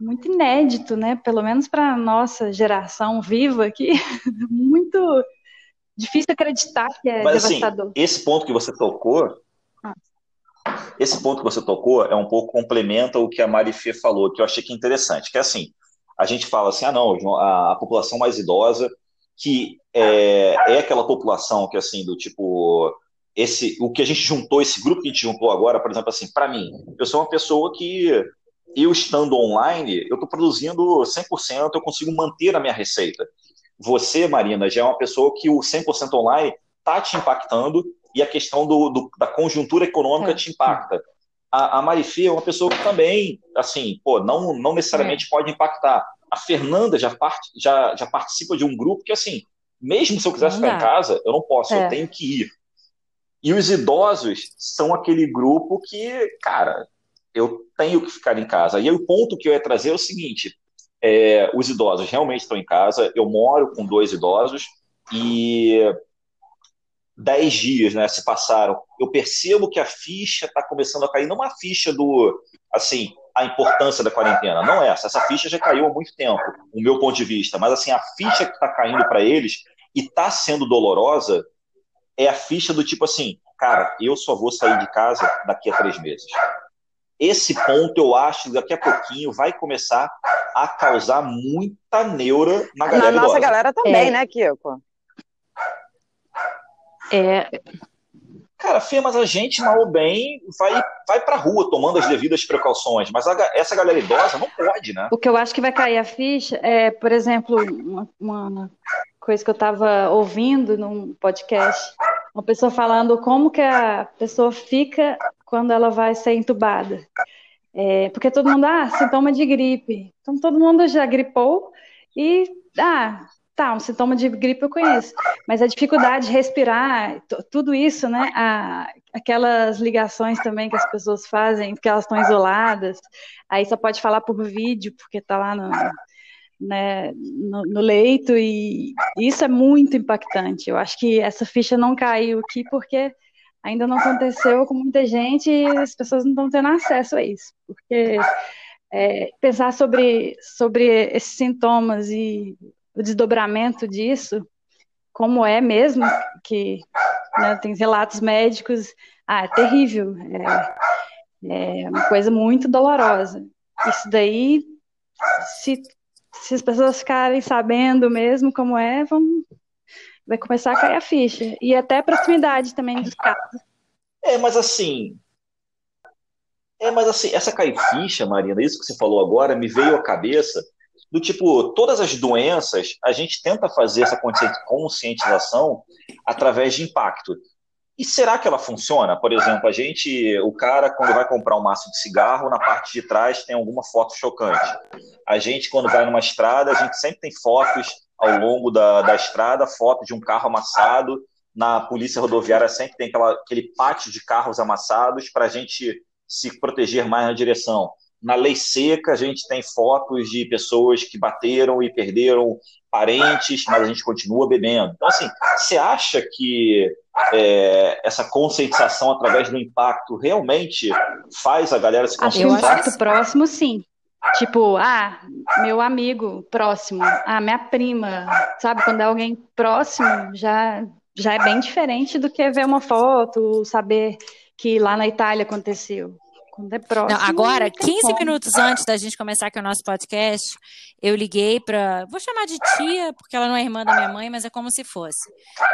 muito inédito, né? Pelo menos para nossa geração viva aqui, [laughs] muito difícil acreditar que é Mas assim, devastador. esse ponto que você tocou, Ah. esse ponto que você tocou é um pouco complementa o que a Mari Fê falou, que eu achei que é interessante, que é assim, a gente fala assim, ah não, a, a população mais idosa, que é, é aquela população que assim, do tipo, esse, o que a gente juntou, esse grupo que a gente juntou agora, por exemplo, assim, para mim, eu sou uma pessoa que eu estando online, eu estou produzindo 100%, eu consigo manter a minha receita. Você, Marina, já é uma pessoa que o 100% online está te impactando e a questão do, do da conjuntura econômica É. te impacta. A, a Marifê é uma pessoa que também, assim, pô, não, não necessariamente pode impactar. A Fernanda já, parte, já, já participa de um grupo que, assim, mesmo se eu quiser Não ficar em casa, eu não posso, É. eu tenho que ir. E os idosos são aquele grupo que, cara, eu tenho que ficar em casa. E aí o ponto que eu ia trazer é o seguinte: é, os idosos realmente estão em casa. Eu moro com dois idosos e dez dias, né, se passaram. Eu percebo que a ficha está começando a cair. Não a ficha do, assim, a importância da quarentena. Não é essa. Essa ficha já caiu há muito tempo, o meu ponto de vista. Mas assim, a ficha que está caindo para eles e está sendo dolorosa é a ficha do tipo assim, cara, eu só vou sair de casa daqui a três meses. Esse ponto eu acho que daqui a pouquinho vai começar a causar muita neura na Na galera nossa idosa. galera também, É. né, Kiko? É, Cara, Fê, mas a gente, mal ou bem, vai, vai pra rua tomando as devidas precauções. Mas a essa galera idosa não pode, né? O que eu acho que vai cair a ficha é, por exemplo, uma, uma coisa que eu estava ouvindo num podcast, uma pessoa falando como que a pessoa fica quando ela vai ser entubada. É, porque todo mundo, ah, sintoma de gripe. Então todo mundo já gripou e, ah, tá, um sintoma de gripe eu conheço. Mas a dificuldade de respirar, tudo isso, né? a- aquelas ligações também que as pessoas fazem, porque elas estão isoladas, aí só pode falar por vídeo, porque está lá no, né, no, no leito, e isso é muito impactante. Eu acho que essa ficha não caiu aqui porque ainda não aconteceu com muita gente e as pessoas não estão tendo acesso a isso. Porque é, pensar sobre, sobre esses sintomas e o desdobramento disso, como é mesmo, que né, tem relatos médicos, ah, é terrível, é, é uma coisa muito dolorosa. Isso daí, se, se as pessoas ficarem sabendo mesmo como é, vão, vai começar a cair a ficha. E até a proximidade também dos casos. É, mas assim. É, mas assim, essa cair ficha, Marina, isso que você falou agora, me veio à cabeça do tipo, todas as doenças, a gente tenta fazer essa consci- conscientização através de impacto. E será que ela funciona? Por exemplo, a gente, o cara, quando vai comprar um maço de cigarro, na parte de trás tem alguma foto chocante. A gente, quando vai numa estrada, a gente sempre tem fotos ao longo da, da estrada, foto de um carro amassado. Na polícia rodoviária sempre tem aquela, aquele pátio de carros amassados para a gente se proteger mais na direção. Na lei seca, a gente tem fotos de pessoas que bateram e perderam parentes, mas a gente continua bebendo. Então, assim, você acha que é, essa conscientização através do impacto realmente faz a galera se que o Eu acho conscientizar? que próximo, sim. Tipo, ah, meu amigo próximo, ah, minha prima, sabe? Quando é alguém próximo, já, já é bem diferente do que ver uma foto, saber que lá na Itália aconteceu. Próximo. Não, agora, não tem 15 como. minutos antes da gente começar aqui o nosso podcast, eu liguei para. Vou chamar de tia, porque ela não é irmã da minha mãe, mas é como se fosse.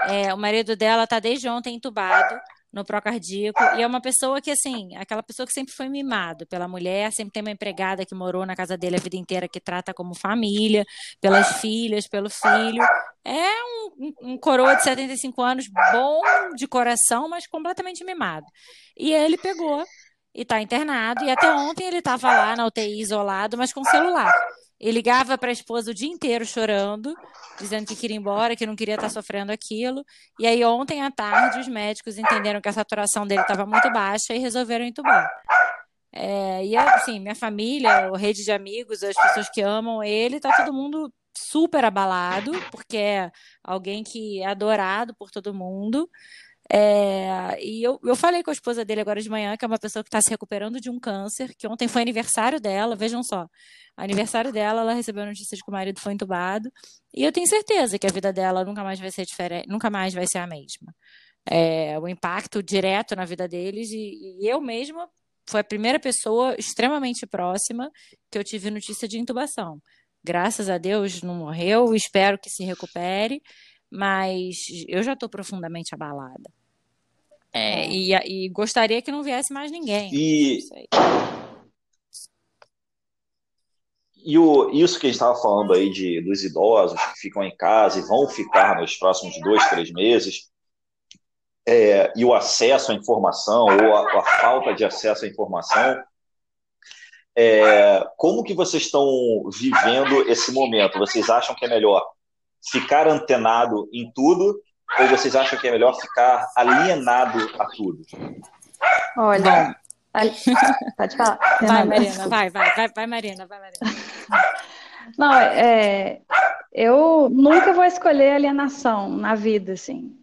É, o marido dela tá desde ontem entubado no procardíaco, e é uma pessoa que, assim, aquela pessoa que sempre foi mimado pela mulher, sempre tem uma empregada que morou na casa dele a vida inteira, que trata como família, pelas filhas, pelo filho. É um, um, um coroa de 75 anos, bom de coração, mas completamente mimado. E ele pegou e está internado. E até ontem ele estava lá na UTI isolado, mas com celular. Ele ligava para a esposa o dia inteiro chorando, dizendo que queria ir embora, que não queria estar sofrendo aquilo. E aí ontem à tarde os médicos entenderam que a saturação dele estava muito baixa e resolveram entubar. É, e assim, minha família, a rede de amigos, as pessoas que amam ele, tá todo mundo super abalado, porque é alguém que é adorado por todo mundo. É, e eu, eu falei com a esposa dele agora de manhã, que é uma pessoa que está se recuperando de um câncer, que ontem foi aniversário dela, vejam só, aniversário dela, ela recebeu a notícia de que o marido foi entubado, e eu tenho certeza que a vida dela nunca mais vai ser diferente, nunca mais vai ser a mesma. É, o impacto direto na vida deles, e, e eu mesma foi a primeira pessoa extremamente próxima que eu tive notícia de intubação. Graças a Deus não morreu, espero que se recupere, mas eu já estou profundamente abalada. É, e, e, gostaria que não viesse mais ninguém. E, e o, isso que a gente estava falando aí de, dos idosos que ficam em casa e vão ficar nos próximos dois, três meses, é, e o acesso à informação ou a, a falta de acesso à informação. É, como que vocês estão vivendo esse momento? Vocês acham que é melhor ficar antenado em tudo ou vocês acham que é melhor ficar alienado a tudo? Olha, ali... [laughs] pode falar. Vai, Marina, vai, vai, vai, vai, Marina, vai, Marina. [laughs] Não, é, eu nunca vou escolher alienação na vida, assim.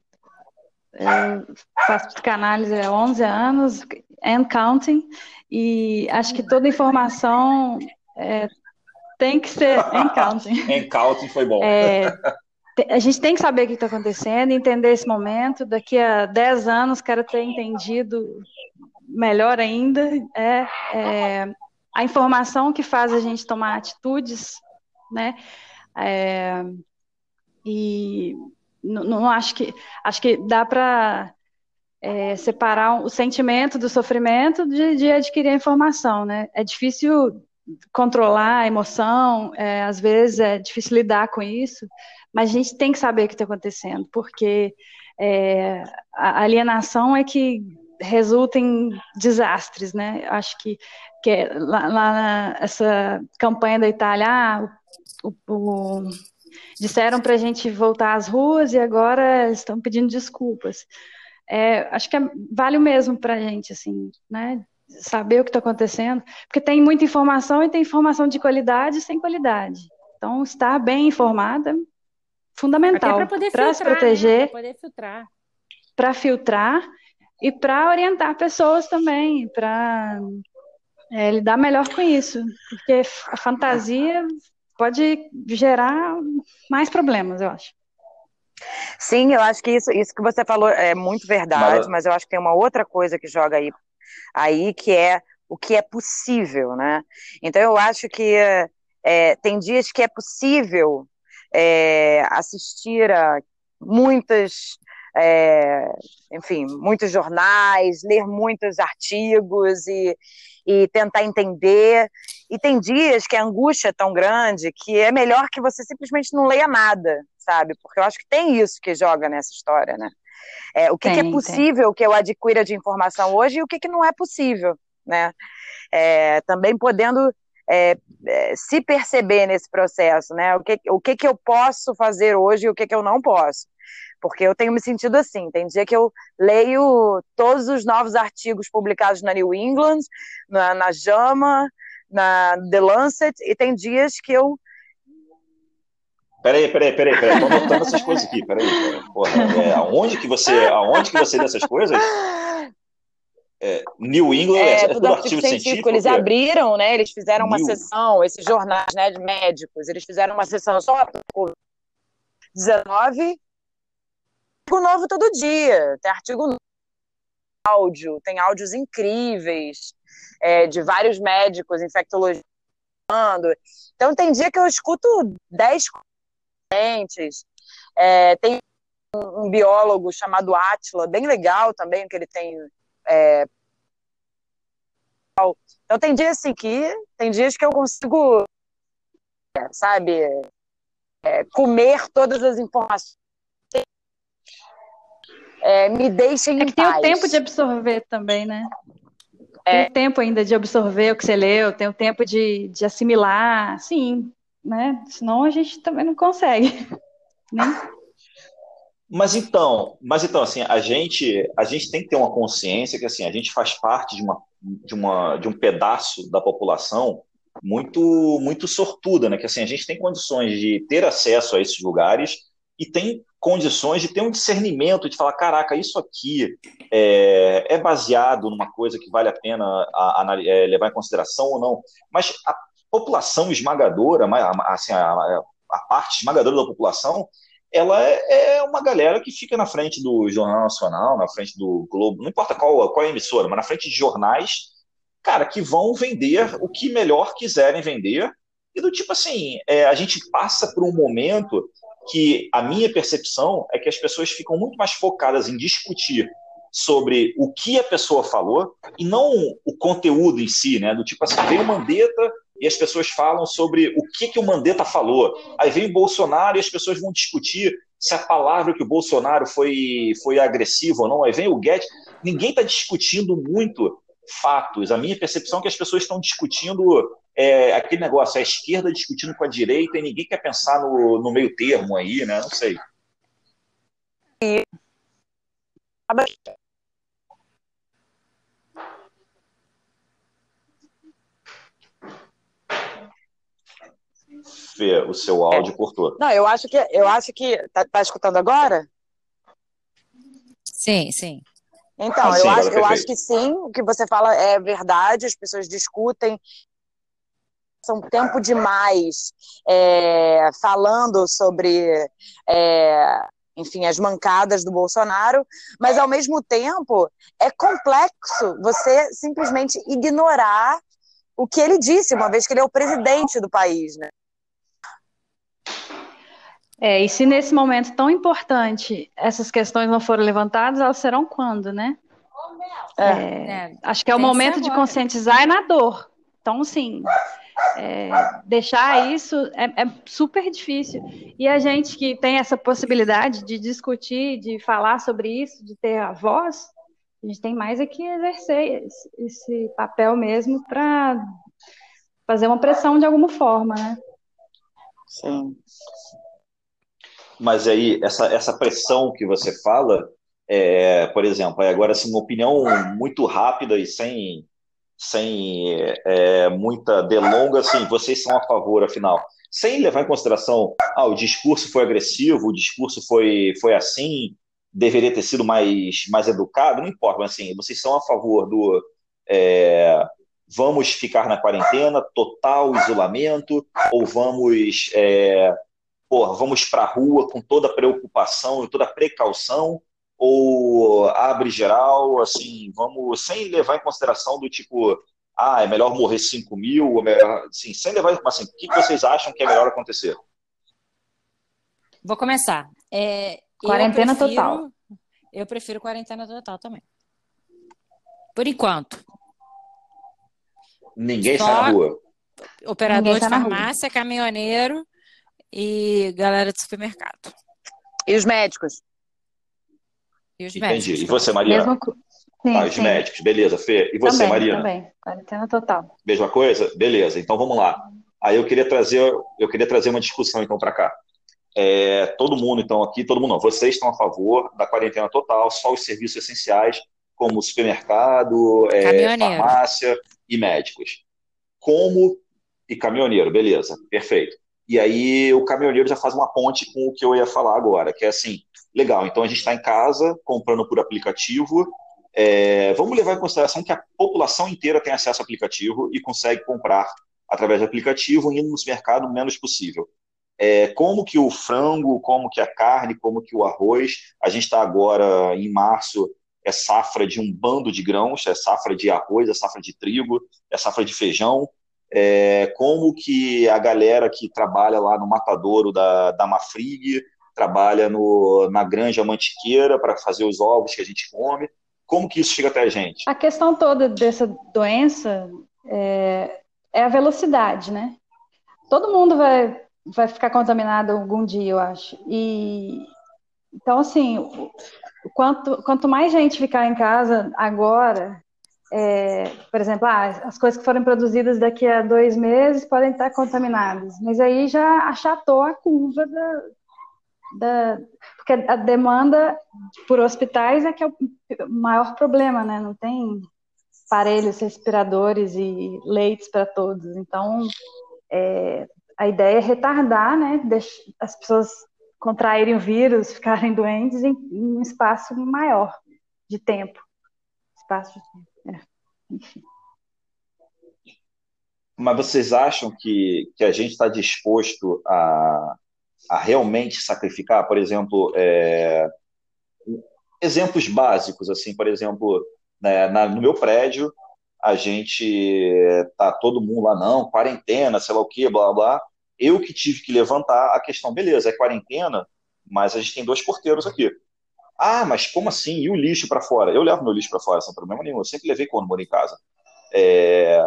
Eu faço psicanálise há 11 anos, and counting, e acho que toda informação é, tem que ser [laughs] and counting. and counting foi bom. É, a gente tem que saber o que está acontecendo, entender esse momento. Daqui a 10 anos, quero ter entendido melhor ainda. É, é, a informação que faz a gente tomar atitudes, né? É, e não, não, acho que acho que dá para é, separar o sentimento do sofrimento de, de, adquirir a informação, né? É difícil controlar a emoção, é, às vezes é difícil lidar com isso, mas a gente tem que saber o que está acontecendo, porque é, a alienação é que resulta em desastres, né? Acho que, que é, lá, lá nessa campanha da Itália, ah, o, o, disseram para a gente voltar às ruas e agora estão pedindo desculpas. É, acho que é, vale o mesmo para a gente, assim, né? Saber o que está acontecendo, porque tem muita informação e tem informação de qualidade e sem qualidade. Então, estar bem informada fundamental para se proteger, né? poder filtrar, para filtrar e para orientar pessoas também, para é, lidar melhor com isso, porque a fantasia pode gerar mais problemas, eu acho. Sim, eu acho que isso, isso que você falou é muito verdade, mas... mas eu acho que tem uma outra coisa que joga aí, aí que é o que é possível, né? Então eu acho que é, tem dias que é possível é, assistir a muitas, é, enfim, muitos jornais, ler muitos artigos e, e tentar entender. E tem dias que a angústia é tão grande que é melhor que você simplesmente não leia nada, sabe? Porque eu acho que tem isso que joga nessa história, né? É, o que, tem, que é possível tem. que eu adquira de informação hoje e o que, que não é possível, né? É, também podendo é, é, se perceber nesse processo, né? O que, o que, que eu posso fazer hoje e o que, que eu não posso. Porque eu tenho me sentido assim. Tem dia que eu leio todos os novos artigos publicados na New England, na, na JAMA, na The Lancet, e tem dias que eu Peraí, peraí, peraí, peraí. Tô anotando essas coisas aqui, peraí. peraí. Porra, é, aonde que você. Aonde que você lê essas coisas? [laughs] é, New England é, é tudo artigo científico, científico. Eles abriram, né? Eles fizeram uma New... sessão, esses jornais né, de médicos, eles fizeram uma sessão só para 19 artigo novo todo dia, tem artigo novo, áudio, tem áudios incríveis é, de vários médicos, infectologistas. Então tem dia que eu escuto 10 clientes, é, tem um biólogo chamado Atila, bem legal também, que ele tem é... Então tem dias assim que tem dias que eu consigo, sabe, é, comer todas as informações. É, me deixem é que tem o tempo de absorver também, né? É. Tem o tempo ainda de absorver o que você leu, tem o tempo de, de assimilar, sim, né? Senão a gente também não consegue. [laughs] Né? Mas então, mas então assim, a gente a gente tem que ter uma consciência que assim, a gente faz parte de uma de uma de um pedaço da população muito muito sortuda, né? Que assim, a gente tem condições de ter acesso a esses lugares e tem condições de ter um discernimento de falar, caraca, isso aqui é, é baseado numa coisa que vale a pena a, a, é, levar em consideração ou não. Mas a população esmagadora, assim, a, a parte esmagadora da população, ela é, é uma galera que fica na frente do Jornal Nacional, na frente do Globo, não importa qual, qual é a emissora, mas na frente de jornais, cara, que vão vender o que melhor quiserem vender. E do tipo assim, é, a gente passa por um momento que a minha percepção é que as pessoas ficam muito mais focadas em discutir sobre o que a pessoa falou e não o conteúdo em si, né? Do tipo assim, veio Mandetta e as pessoas falam sobre o que, que o Mandetta falou. Aí vem o Bolsonaro e as pessoas vão discutir se a palavra que o Bolsonaro foi, foi agressiva ou não. Aí vem o Guedes. Ninguém está discutindo muito fatos. A minha percepção é que as pessoas estão discutindo é, aquele negócio, a esquerda discutindo com a direita e ninguém quer pensar no, no meio termo aí, né? Não sei. Fê, o seu áudio é. cortou. Não, eu acho que eu acho que tá, tá escutando agora? Sim, sim. Então, ah, eu, sim, acho, eu acho que sim, o que você fala é verdade, as pessoas discutem, são tempo demais é, falando sobre, é, enfim, as mancadas do Bolsonaro, mas ao mesmo tempo é complexo você simplesmente ignorar o que ele disse, uma vez que ele é o presidente do país, né? É, e se nesse momento tão importante essas questões não foram levantadas, elas serão quando, né? É, é, acho que é o momento de conscientizar é na dor. Então, sim, é, deixar isso é, é, super difícil. E a gente que tem essa possibilidade de discutir, de falar sobre isso, de ter a voz, a gente tem mais é que exercer esse, esse papel mesmo para fazer uma pressão de alguma forma, né? Sim. Mas aí, essa, essa pressão que você fala, é, por exemplo, agora assim, uma opinião muito rápida e sem, sem é, muita delonga, assim, vocês são a favor, afinal, sem levar em consideração, ah, o discurso foi agressivo, o discurso foi, foi assim, deveria ter sido mais, mais educado, não importa, mas assim, vocês são a favor do é, vamos ficar na quarentena, total isolamento, ou vamos é, porra, vamos para a rua com toda a preocupação e toda a precaução, ou abre geral, assim, vamos sem levar em consideração do tipo, ah, é melhor morrer 5 mil, ou melhor, assim, sem levar, assim, o que vocês acham que é melhor acontecer? Vou começar. É, quarentena eu prefiro, total. Eu prefiro quarentena total também. Por enquanto. Ninguém Só sai na rua. Operador de farmácia, caminhoneiro e galera de supermercado. E os médicos? E os Entendi. médicos. E você, Mariana? Mesmo... Sim, ah, os sim. médicos, beleza, Fê. E você, também, Marina? Também, quarentena total. Mesma coisa? Beleza, então vamos lá. Aí eu queria trazer, eu queria trazer uma discussão então para cá. É, todo mundo então aqui, todo mundo não, vocês estão a favor da quarentena total, só os serviços essenciais, como supermercado, é, farmácia e médicos. Como e caminhoneiro, beleza, perfeito. E aí o caminhoneiro já faz uma ponte com o que eu ia falar agora, que é assim, legal, então a gente está em casa, comprando por aplicativo, é, vamos levar em consideração que a população inteira tem acesso ao aplicativo e consegue comprar através do aplicativo, indo no supermercado o menos possível. É, como que o frango, como que a carne, como que o arroz, a gente está agora em março, é safra de um bando de grãos, é safra de arroz, é safra de trigo, é safra de feijão, é, como que a galera que trabalha lá no matadouro da, da Mafrig, trabalha no, na granja mantiqueira para fazer os ovos que a gente come, como que isso chega até a gente? A questão toda dessa doença é, é a velocidade, né? Todo mundo vai, vai ficar contaminado algum dia, eu acho. E então, assim, quanto, quanto mais gente ficar em casa agora, é, por exemplo, ah, as coisas que forem produzidas daqui a dois meses podem estar contaminadas, mas aí já achatou a curva da, da porque a demanda por hospitais é que é o maior problema, né? Não tem aparelhos respiradores e leitos para todos. Então, é, a ideia é retardar, né? As pessoas contraírem o vírus, ficarem doentes em, em um espaço maior de tempo. Espaço de tempo. Mas vocês acham que, que a gente está disposto a, a realmente sacrificar? Por exemplo, é, exemplos básicos, assim, por exemplo, né, na, no meu prédio, a gente tá todo mundo lá, não, quarentena, sei lá o que, blá blá. Eu que tive que levantar a questão, beleza, é quarentena, mas a gente tem dois porteiros aqui. Ah, mas como assim? E o lixo para fora? Eu levo meu lixo para fora, sem problema nenhum. Eu sempre levei quando moro em casa. É...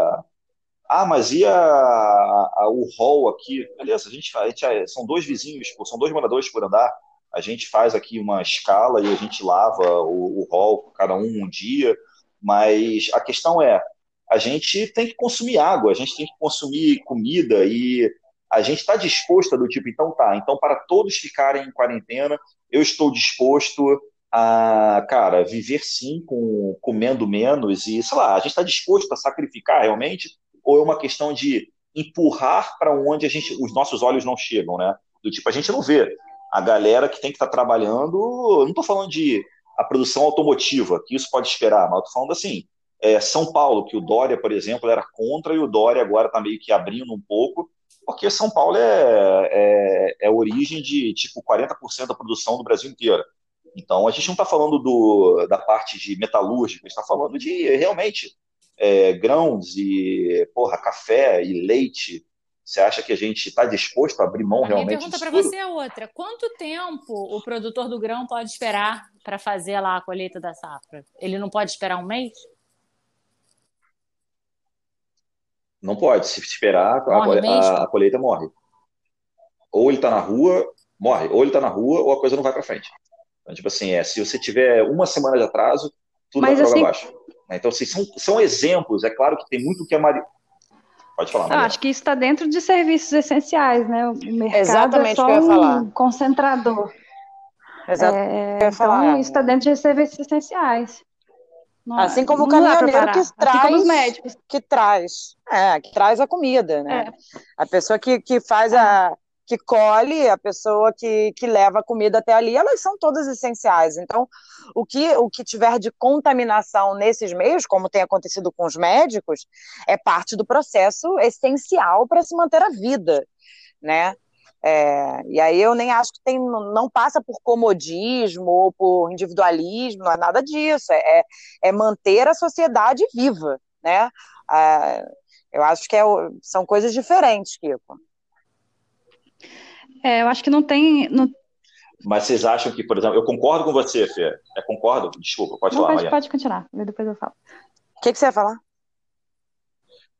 Ah, mas e a, a, o hall aqui? Beleza, a gente, a gente são dois vizinhos, são dois moradores por andar. A gente faz aqui uma escala e a gente lava o, o rol cada um um dia, mas a questão é, a gente tem que consumir água, a gente tem que consumir comida e a gente está disposto a do tipo, então tá, então para todos ficarem em quarentena, eu estou disposto a, cara, viver sim com comendo menos e, sei lá, a gente está disposto a sacrificar realmente? Ou é uma questão de empurrar para onde a gente, os nossos olhos não chegam, né? Do tipo, a gente não vê. A galera que tem que estar tá trabalhando, não estou falando de a produção automotiva, que isso pode esperar, mas estou falando assim, é, São Paulo, que o Dória, por exemplo, era contra e o Dória agora está meio que abrindo um pouco, porque São Paulo é, é, é origem de tipo 40% da produção do Brasil inteiro. Então a gente não está falando do, da parte de metalúrgica, a gente está falando de realmente é, grãos e porra, café e leite. Você acha que a gente está disposto a abrir mão a realmente? Minha pergunta para você é outra: quanto tempo o produtor do grão pode esperar para fazer lá a colheita da safra? Ele não pode esperar um mês? Não pode. Se esperar, a, a, a, colheita morre. Ou ele está na rua, morre. Ou ele está na rua, ou a coisa não vai para frente. Então, tipo assim, é, se você tiver uma semana de atraso, tudo Mas, vai para assim... abaixo. Então, assim, são, são exemplos. É claro que tem muito que a Mari... Pode falar, Maria. acho que isso está dentro de serviços essenciais, né? O mercado é Exatamente é só um falar. concentrador. Exatamente. É, então, isso está dentro de serviços essenciais. Não, assim como o caminhoneiro que traz, assim médicos. que traz, é, que traz a comida, né? É. A pessoa que, que faz a que colhe, a pessoa que, que leva a comida até ali, elas são todas essenciais. Então, o que, o que tiver de contaminação nesses meios, como tem acontecido com os médicos, é parte do processo essencial para se manter a vida, né? É, e aí eu nem acho que tem, não passa por comodismo ou por individualismo, não é nada disso, é, é manter a sociedade viva, né? É, eu acho que é, são coisas diferentes, Kiko. É, eu acho que não tem. Não... Mas vocês acham que, por exemplo, eu concordo com você, Fê. É, concordo? Desculpa, pode não, falar. Pode, pode continuar, depois eu falo. O que, que você ia falar?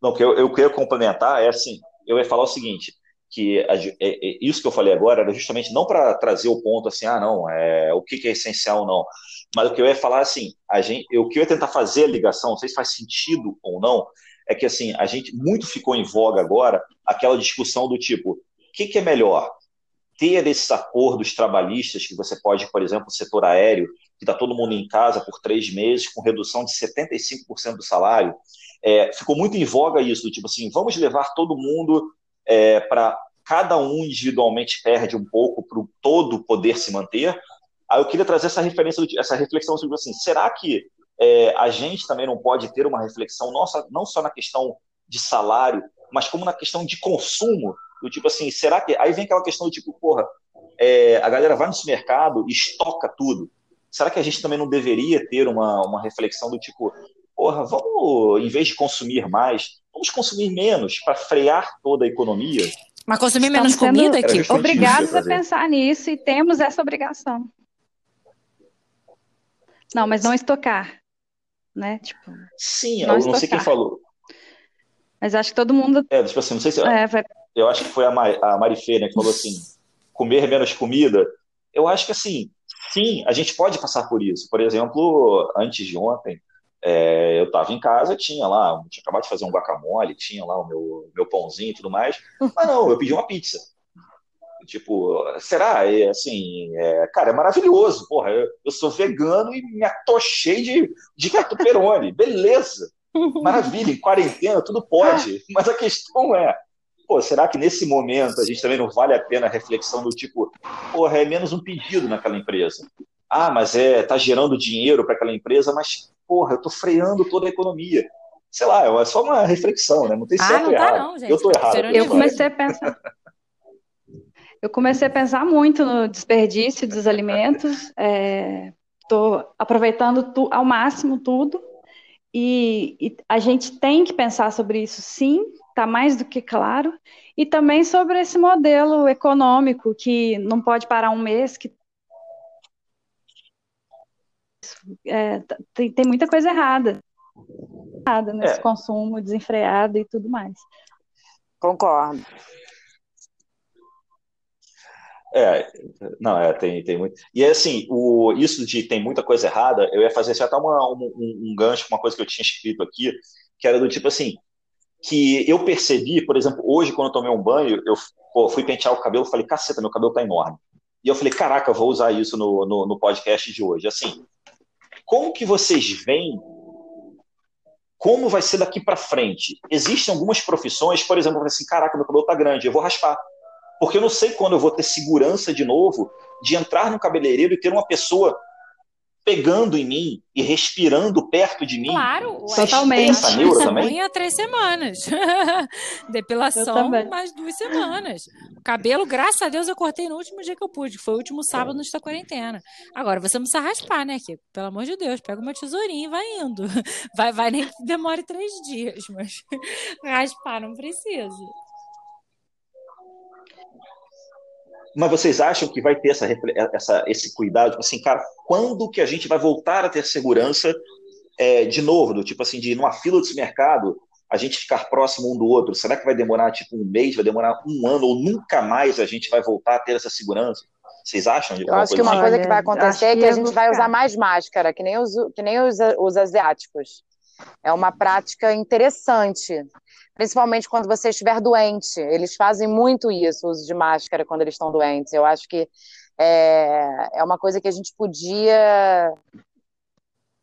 Não, o que eu, eu queria complementar é assim: eu ia falar o seguinte que a, é, é, isso que eu falei agora era justamente não para trazer o ponto assim, ah, não, é, o que, que é essencial ou não, mas o que eu ia falar assim, a gente, o que eu ia tentar fazer a ligação, não sei se faz sentido ou não, é que assim, a gente muito ficou em voga agora aquela discussão do tipo, o que, que é melhor? Ter esses acordos trabalhistas que você pode, por exemplo, o setor aéreo, que está todo mundo em casa por três meses, com redução de 75% do salário, é, ficou muito em voga isso, do tipo assim, vamos levar todo mundo é, para cada um individualmente perde um pouco para o todo poder se manter. Aí eu queria trazer essa referência, essa reflexão sobre assim, será que é, a gente também não pode ter uma reflexão nossa, não só na questão de salário, mas como na questão de consumo, do tipo assim, será que aí vem aquela questão do tipo, porra, é, a galera vai no supermercado e estoca tudo. Será que a gente também não deveria ter uma, uma reflexão do tipo, porra, vamos, em vez de consumir mais, vamos consumir menos para frear toda a economia. Mas consumir menos comida aqui. Obrigados a pensar nisso e temos essa obrigação. Não, mas não estocar, né? Tipo, Sim, não eu não sei quem falou. Mas acho que todo mundo. É, tipo assim, não sei se. É, vai... Eu acho que foi a, Mar, a Marifê, né, que falou assim: [laughs] comer menos comida. Eu acho que assim, sim, a gente pode passar por isso. Por exemplo, antes de ontem, é, eu estava em casa, tinha lá, tinha acabado de fazer um guacamole, tinha lá o meu, meu pãozinho e tudo mais, mas não, eu pedi uma pizza. Tipo, será? É, assim, é, cara, é maravilhoso. Porra, eu, eu, sou vegano e me atochei de, de perone. Beleza. Maravilha, em quarentena tudo pode. [laughs] Mas a questão é, pô, será que nesse momento a gente também não vale a pena a reflexão do tipo, porra, é menos um pedido naquela empresa. Ah, mas é, tá gerando dinheiro para aquela empresa, mas porra, eu tô freando toda a economia. Sei lá, é só uma reflexão, né? Não tem ah, certo ah, não tá, Não, gente. Eu tô errado. Eu comecei a pensar. Eu comecei a pensar muito no desperdício dos alimentos. Estou [laughs] é, aproveitando tu, ao máximo tudo. E, e, a gente tem que pensar sobre isso, sim, está mais do que claro. E também sobre esse modelo econômico que não pode parar um mês, que é, tem, tem muita coisa errada, errada nesse é. consumo desenfreado e tudo mais. Concordo. É, não, é, tem, tem muito. E é assim, o, isso de tem muita coisa errada, eu ia fazer assim, até uma, um, um gancho com uma coisa que eu tinha escrito aqui, que era do tipo assim, que eu percebi, por exemplo, hoje quando eu tomei um banho, eu pô, fui pentear o cabelo, falei, caceta, meu cabelo tá enorme. E eu falei, caraca, eu vou usar isso no, no, no podcast de hoje. Assim, como que vocês veem como vai ser daqui para frente? Existem algumas profissões, por exemplo, assim, caraca, meu cabelo tá grande, eu vou raspar. Porque eu não sei quando eu vou ter segurança de novo de entrar no cabeleireiro e ter uma pessoa pegando em mim e respirando perto de mim. Claro, totalmente. Essa neura também? Unha três semanas. [laughs] Depilação mais duas semanas. O cabelo, graças a Deus, eu cortei no último dia que eu pude, que foi o último sábado antes da quarentena. Agora, você não precisa raspar, né, Kiko? Pelo amor de Deus, pega uma tesourinha e vai indo. [laughs] Vai, vai nem demore três dias, mas [laughs] raspar não precisa. Mas vocês acham que vai ter essa, essa, esse cuidado? Tipo assim, cara, quando que a gente vai voltar a ter segurança é, de novo? Do tipo assim, de numa fila de mercado, a gente ficar próximo um do outro? Será que vai demorar tipo um mês, vai demorar um ano, ou nunca mais a gente vai voltar a ter essa segurança? Vocês acham? Eu acho que uma assim? coisa que vai acontecer é que a gente vai usar mais máscara, que nem os, que nem os, os asiáticos. É uma prática interessante principalmente quando você estiver doente. Eles fazem muito isso, o uso de máscara quando eles estão doentes. Eu acho que é, é uma coisa que a gente podia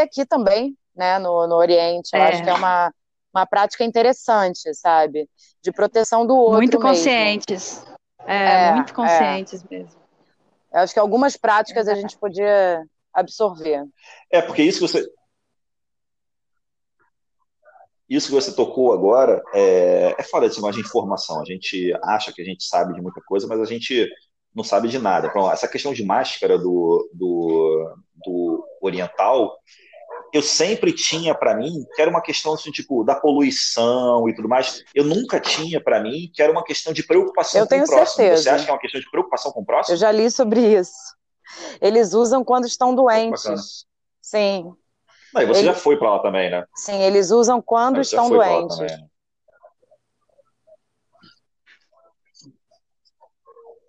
aqui também, né, no, no Oriente. Eu é. acho que é uma, uma prática interessante, sabe? De proteção do outro. Muito conscientes. É, é, muito é. conscientes mesmo. Eu acho que algumas práticas a gente podia absorver. É, porque isso que você, isso que você tocou agora é, é fora desse negócio de informação. A gente acha que a gente sabe de muita coisa, mas a gente não sabe de nada. Então, essa questão de máscara do, do, do oriental, eu sempre tinha para mim que era uma questão assim, tipo da poluição e tudo mais. Eu nunca tinha para mim que era uma questão de preocupação eu com o próximo. Certeza. Você acha que é uma questão de preocupação com o próximo? Eu já li sobre isso. Eles usam quando estão doentes. Sim. Não, e você já foi para lá também, né? Sim, eles usam quando estão doentes. Né?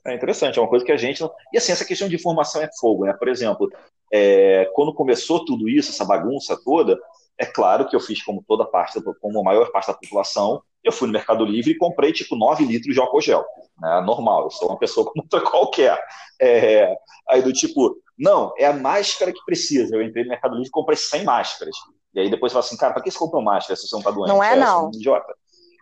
É interessante, é uma coisa que a gente não... E assim, essa questão de informação é fogo, né? Por exemplo, é... quando começou tudo isso, essa bagunça toda, é claro que eu fiz como toda parte, como a maior parte da população, eu fui no Mercado Livre e comprei tipo 9 litros de álcool gel. Né? Normal, eu sou uma pessoa [laughs] como outra qualquer. É... Aí do tipo, não, é a máscara que precisa. Eu entrei no Mercado Livre e comprei 100 máscaras. E aí depois você fala assim, cara, para que você comprou máscara se você não está doente? Não é, é não. Um idiota.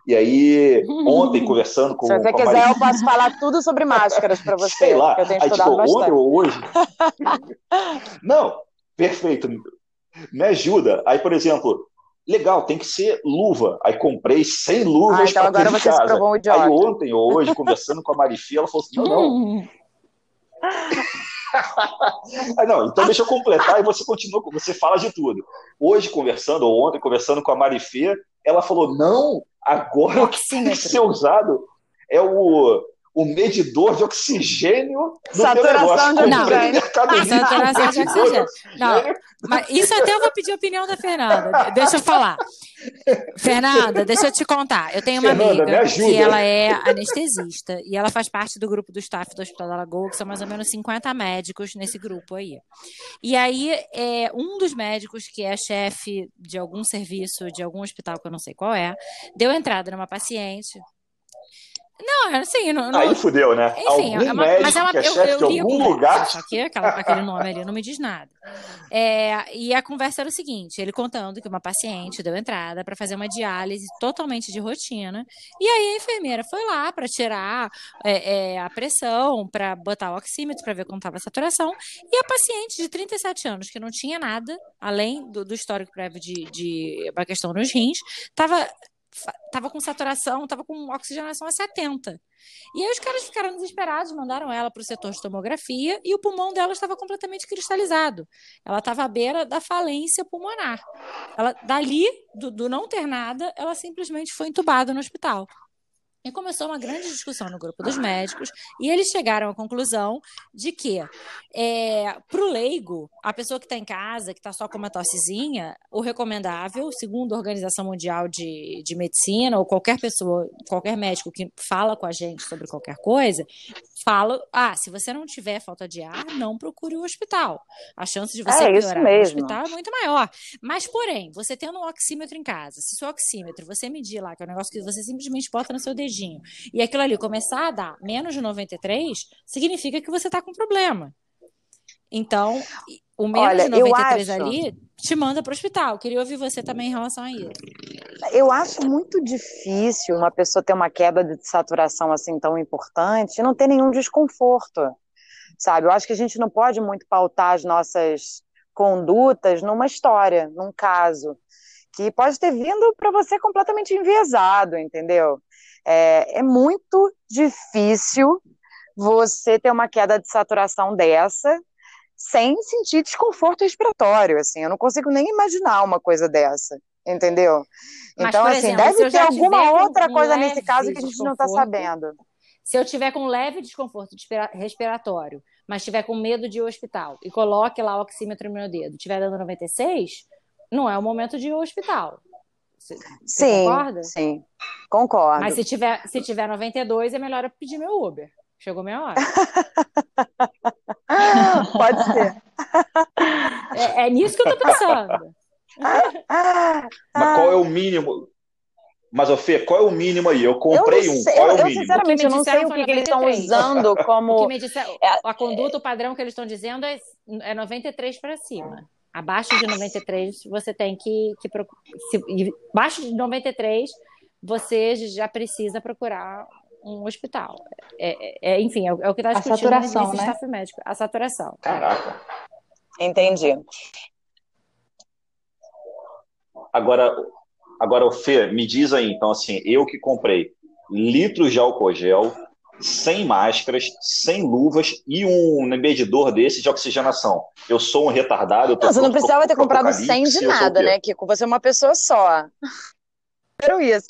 E aí, ontem, [laughs] conversando com Se você com quiser, Maria... eu posso falar tudo sobre máscaras para [laughs] você. Sei lá. Eu tenho aí, tipo, bastante. ontem ou hoje. [laughs] não, perfeito. Me ajuda. Aí, por exemplo, legal, tem que ser luva. Aí comprei 100 luvas ah, então para agora você casa. se provou um idiota. Aí ontem ou hoje, conversando com a Marifi, ela falou assim, não, não. Ah, [laughs] não, então deixa eu completar e você continua, você fala de tudo. Hoje, conversando, ou ontem, conversando com a Marifê, ela falou: não, agora o que tem que ser usado é o, o medidor de oxigênio do Saturação negócio. De não, Saturação de oxigênio. Não, mas isso até eu vou pedir a opinião da Fernanda. Deixa eu falar. Fernanda, deixa eu te contar. Eu tenho uma Fernanda, amiga que ela é anestesista e ela faz parte do grupo do staff do Hospital da Lagoa, que são mais ou menos 50 médicos nesse grupo aí. E aí, é, um dos médicos, que é chefe de algum serviço, de algum hospital que eu não sei qual é, deu entrada numa paciente não, assim, não, não... Aí fudeu, né? Enfim, algum é uma, mas é uma, que é eu, chefe eu de algum conversa, lugar. Só que aquela, aquele nome ali não me diz nada. É, e a conversa era o seguinte: ele contando que uma paciente deu entrada para fazer uma diálise totalmente de rotina. E aí a enfermeira foi lá para tirar é, é, a pressão, para botar o oxímetro, para ver como estava a saturação. E a paciente de 37 anos, que não tinha nada, além do, do histórico prévio de, de uma questão nos rins, estava tava com saturação, tava com oxigenação a 70. E aí os caras ficaram desesperados, mandaram ela para o setor de tomografia e o pulmão dela estava completamente cristalizado. Ela estava à beira da falência pulmonar. Ela, dali, do, do não ter nada, ela simplesmente foi entubada no hospital. E começou uma grande discussão no grupo dos médicos, e eles chegaram à conclusão de que, é, para o leigo, a pessoa que está em casa, que está só com uma tossezinha, o recomendável, segundo a Organização Mundial de, de Medicina, ou qualquer pessoa, qualquer médico que fala com a gente sobre qualquer coisa, falo, ah, se você não tiver falta de ar, não procure o hospital. A chance de você É piorar no hospital é muito maior. Mas, porém, você tendo um oxímetro em casa, se seu oxímetro você medir lá, que é um negócio que você simplesmente bota no seu dedinho, e aquilo ali começar a dar menos de 93, significa que você está com problema. Então, o menos Olha, de eu 93 acho- ali te manda para o hospital. Queria ouvir você também em relação a isso. Eu acho muito difícil uma pessoa ter uma queda de saturação assim tão importante e não ter nenhum desconforto, sabe? Eu acho que a gente não pode muito pautar as nossas condutas numa história, num caso, que pode ter vindo para você completamente enviesado, entendeu? É, é muito difícil você ter uma queda de saturação dessa sem sentir desconforto respiratório, assim. Eu não consigo nem imaginar uma coisa dessa, entendeu? Mas, Então, assim, exemplo, deve ter alguma outra coisa nesse caso que a gente não está sabendo. Se eu tiver com leve desconforto respira- respiratório, mas tiver com medo de ir ao hospital e coloque lá o oxímetro no meu dedo, tiver dando 96, não é o momento de ir ao hospital. Você, você Sim, concorda? sim, concordo. Mas se tiver, se tiver 92, é melhor eu pedir meu Uber. Chegou minha hora. [laughs] Pode ser. É, é nisso que eu tô pensando. Ah, Mas qual é o mínimo? Mas, ô Fê, qual é o mínimo aí? Eu eu comprei não um. Qual é eu, o eu, mínimo? sinceramente eu não sei disseram o que, que eles estão 93. usando [laughs] O que como. me disser, É- a conduta, o padrão que eles estão dizendo é, é 93 para cima. Abaixo de 93, você tem que, que se, abaixo de 93, você já precisa procurar um hospital. É, é- é- enfim, é, o- é o que está A discutindo saturação, nesse né? staff médico. A saturação. Caraca. Entendi. Agora, agora, Fê, me diz aí, então, assim, eu que comprei litros de álcool gel, sem máscaras, sem luvas e um medidor desse de oxigenação. Eu sou um retardado. Eu tô Não, você não precisava ter pro comprado 100 apocalipse, de nada, né, Kiko? Você é uma pessoa só. Primeiro isso.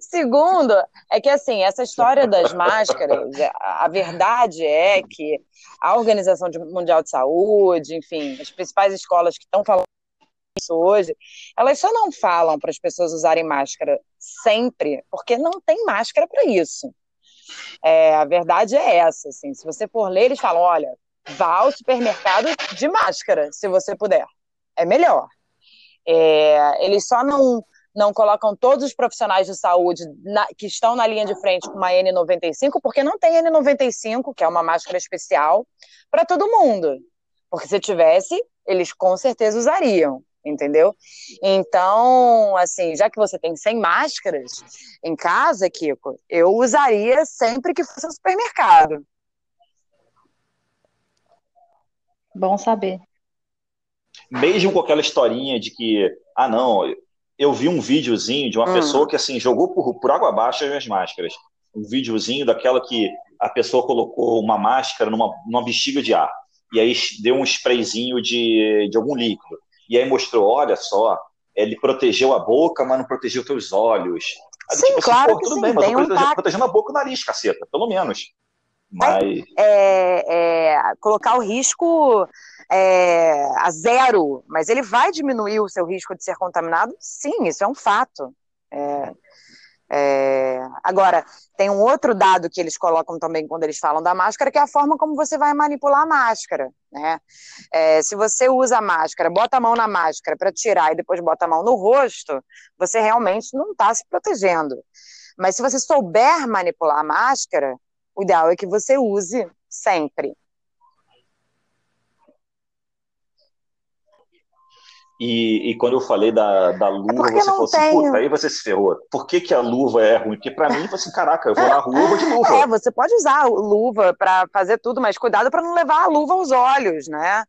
Segundo, é que assim, essa história das máscaras, a verdade é que a Organização Mundial de Saúde, enfim, as principais escolas que estão falando isso hoje, elas só não falam para as pessoas usarem máscara sempre, porque não tem máscara para isso. É, a verdade é essa, assim, se você for ler, eles falam, olha, vá ao supermercado de máscara, se você puder. É melhor. É, eles só não, não colocam todos os profissionais de saúde na- que estão na linha de frente com uma N95, porque não tem N95, que é uma máscara especial, para todo mundo. Porque se tivesse, eles com certeza usariam, entendeu? Então, assim, já que você tem 100 máscaras em casa, Kiko, eu usaria sempre que fosse ao supermercado. Bom saber. mesmo com aquela historinha de que, ah, não, eu vi um videozinho de uma Hum. pessoa que, assim, jogou por, por água abaixo as minhas máscaras. Um videozinho daquela que a pessoa colocou uma máscara numa, numa bexiga de ar. E aí deu um sprayzinho de, de algum líquido. E aí mostrou, olha só, ele protegeu a boca, mas não protegeu teus olhos. Aí, Sim, claro que tudo sim, bem, mas eu um protegendo, protegendo a boca e o nariz, caceta, pelo menos. Mas, é, é, colocar o risco é, a zero, mas ele vai diminuir o seu risco de ser contaminado? Sim, isso é um fato. É, é, agora, tem um outro dado que eles colocam também quando eles falam da máscara, que é a forma como você vai manipular a máscara. Né? É, se você usa a máscara, bota a mão na máscara para tirar e depois bota a mão no rosto, você realmente não está se protegendo. Mas se você souber manipular a máscara, o ideal é que você use sempre. E, e quando eu falei da, da luva, porque você falou assim, puta, aí você se ferrou. Por que, que a luva é ruim? Porque pra mim, assim, caraca, eu vou na rua, eu vou de luva. É, você pode usar luva para fazer tudo, mas cuidado para não levar a luva aos olhos, né?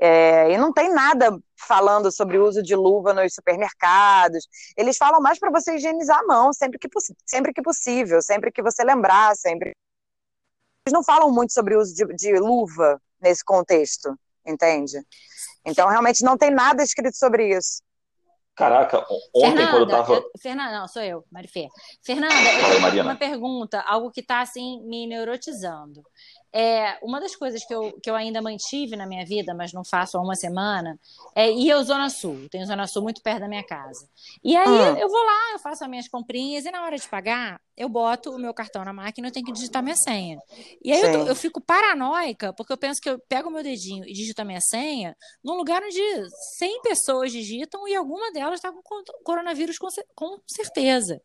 É, e não tem nada falando sobre o uso de luva nos supermercados. Eles falam mais para você higienizar a mão sempre que, sempre que possível, sempre que você lembrar, sempre. Eles não falam muito sobre o uso de, de luva nesse contexto, entende? Então, realmente, não tem nada escrito sobre isso. Caraca, ontem quando eu tava. eu- Fernanda, não, sou eu, Marifê. Fernanda, eu Fala aí, tenho Mariana. uma pergunta, algo que está assim me neurotizando. É, uma das coisas que eu, que eu ainda mantive na minha vida, mas não faço há uma semana, é ir ao Zona Sul. Tenho Zona Sul muito perto da minha casa. E aí ah. eu vou lá, eu faço as minhas comprinhas e na hora de pagar, eu boto o meu cartão na máquina e eu tenho que digitar minha senha. E aí eu, eu, fico paranoica, porque eu penso que eu pego o meu dedinho e digito a minha senha num lugar onde 100 pessoas digitam e alguma delas está com coronavírus com, com certeza.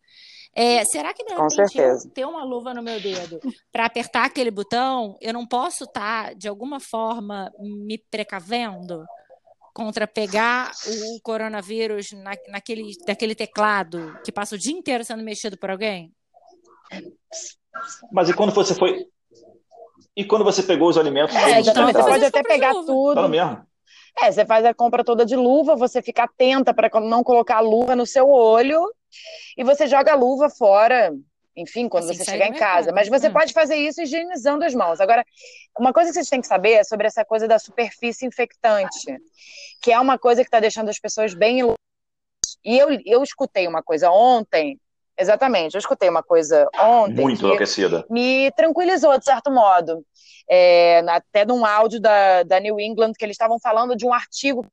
É, será que de repente eu ter uma luva no meu dedo para apertar aquele botão, eu não posso estar, tá, de alguma forma, me precavendo contra pegar o coronavírus na, naquele, naquele teclado que passa o dia inteiro sendo mexido por alguém? Mas e quando você foi. E quando você pegou os alimentos? É, então, você pode até pegar tudo. Tá mesmo. É, você faz a compra toda de luva, você fica atenta para não colocar a luva no seu olho e você joga a luva fora, enfim, quando assim você chegar em casa. Mas você hum. pode fazer isso higienizando as mãos. Agora, uma coisa que vocês têm que saber é sobre essa coisa da superfície infectante, que é uma coisa que está deixando as pessoas bem E eu, eu escutei uma coisa ontem, exatamente, eu escutei uma coisa ontem. Muito enlouquecida. Me tranquilizou, de certo modo. É, até num áudio da, da New England, que eles estavam falando de um artigo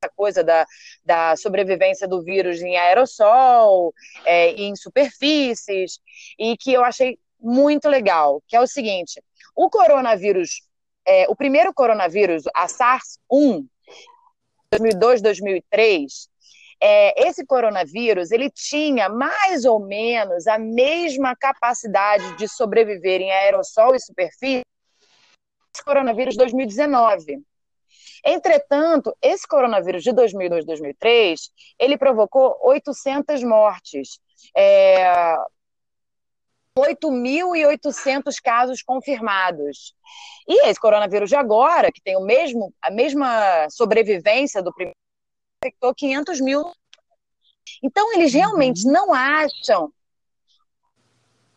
essa coisa da, da sobrevivência do vírus em aerossol, é, em superfícies, e que eu achei muito legal, que é o seguinte, o coronavírus, é, o primeiro coronavírus, a SARS-1, 2002, 2003, é, esse coronavírus ele tinha mais ou menos a mesma capacidade de sobreviver em aerossol e superfície coronavírus 2019. Entretanto, esse coronavírus de 2002, 2003, ele provocou 800 mortes. É, 8.800 casos confirmados. E esse coronavírus de agora, que tem o mesmo, a mesma sobrevivência do primeiro, infectou 500 mil. Então, eles realmente uhum. não acham.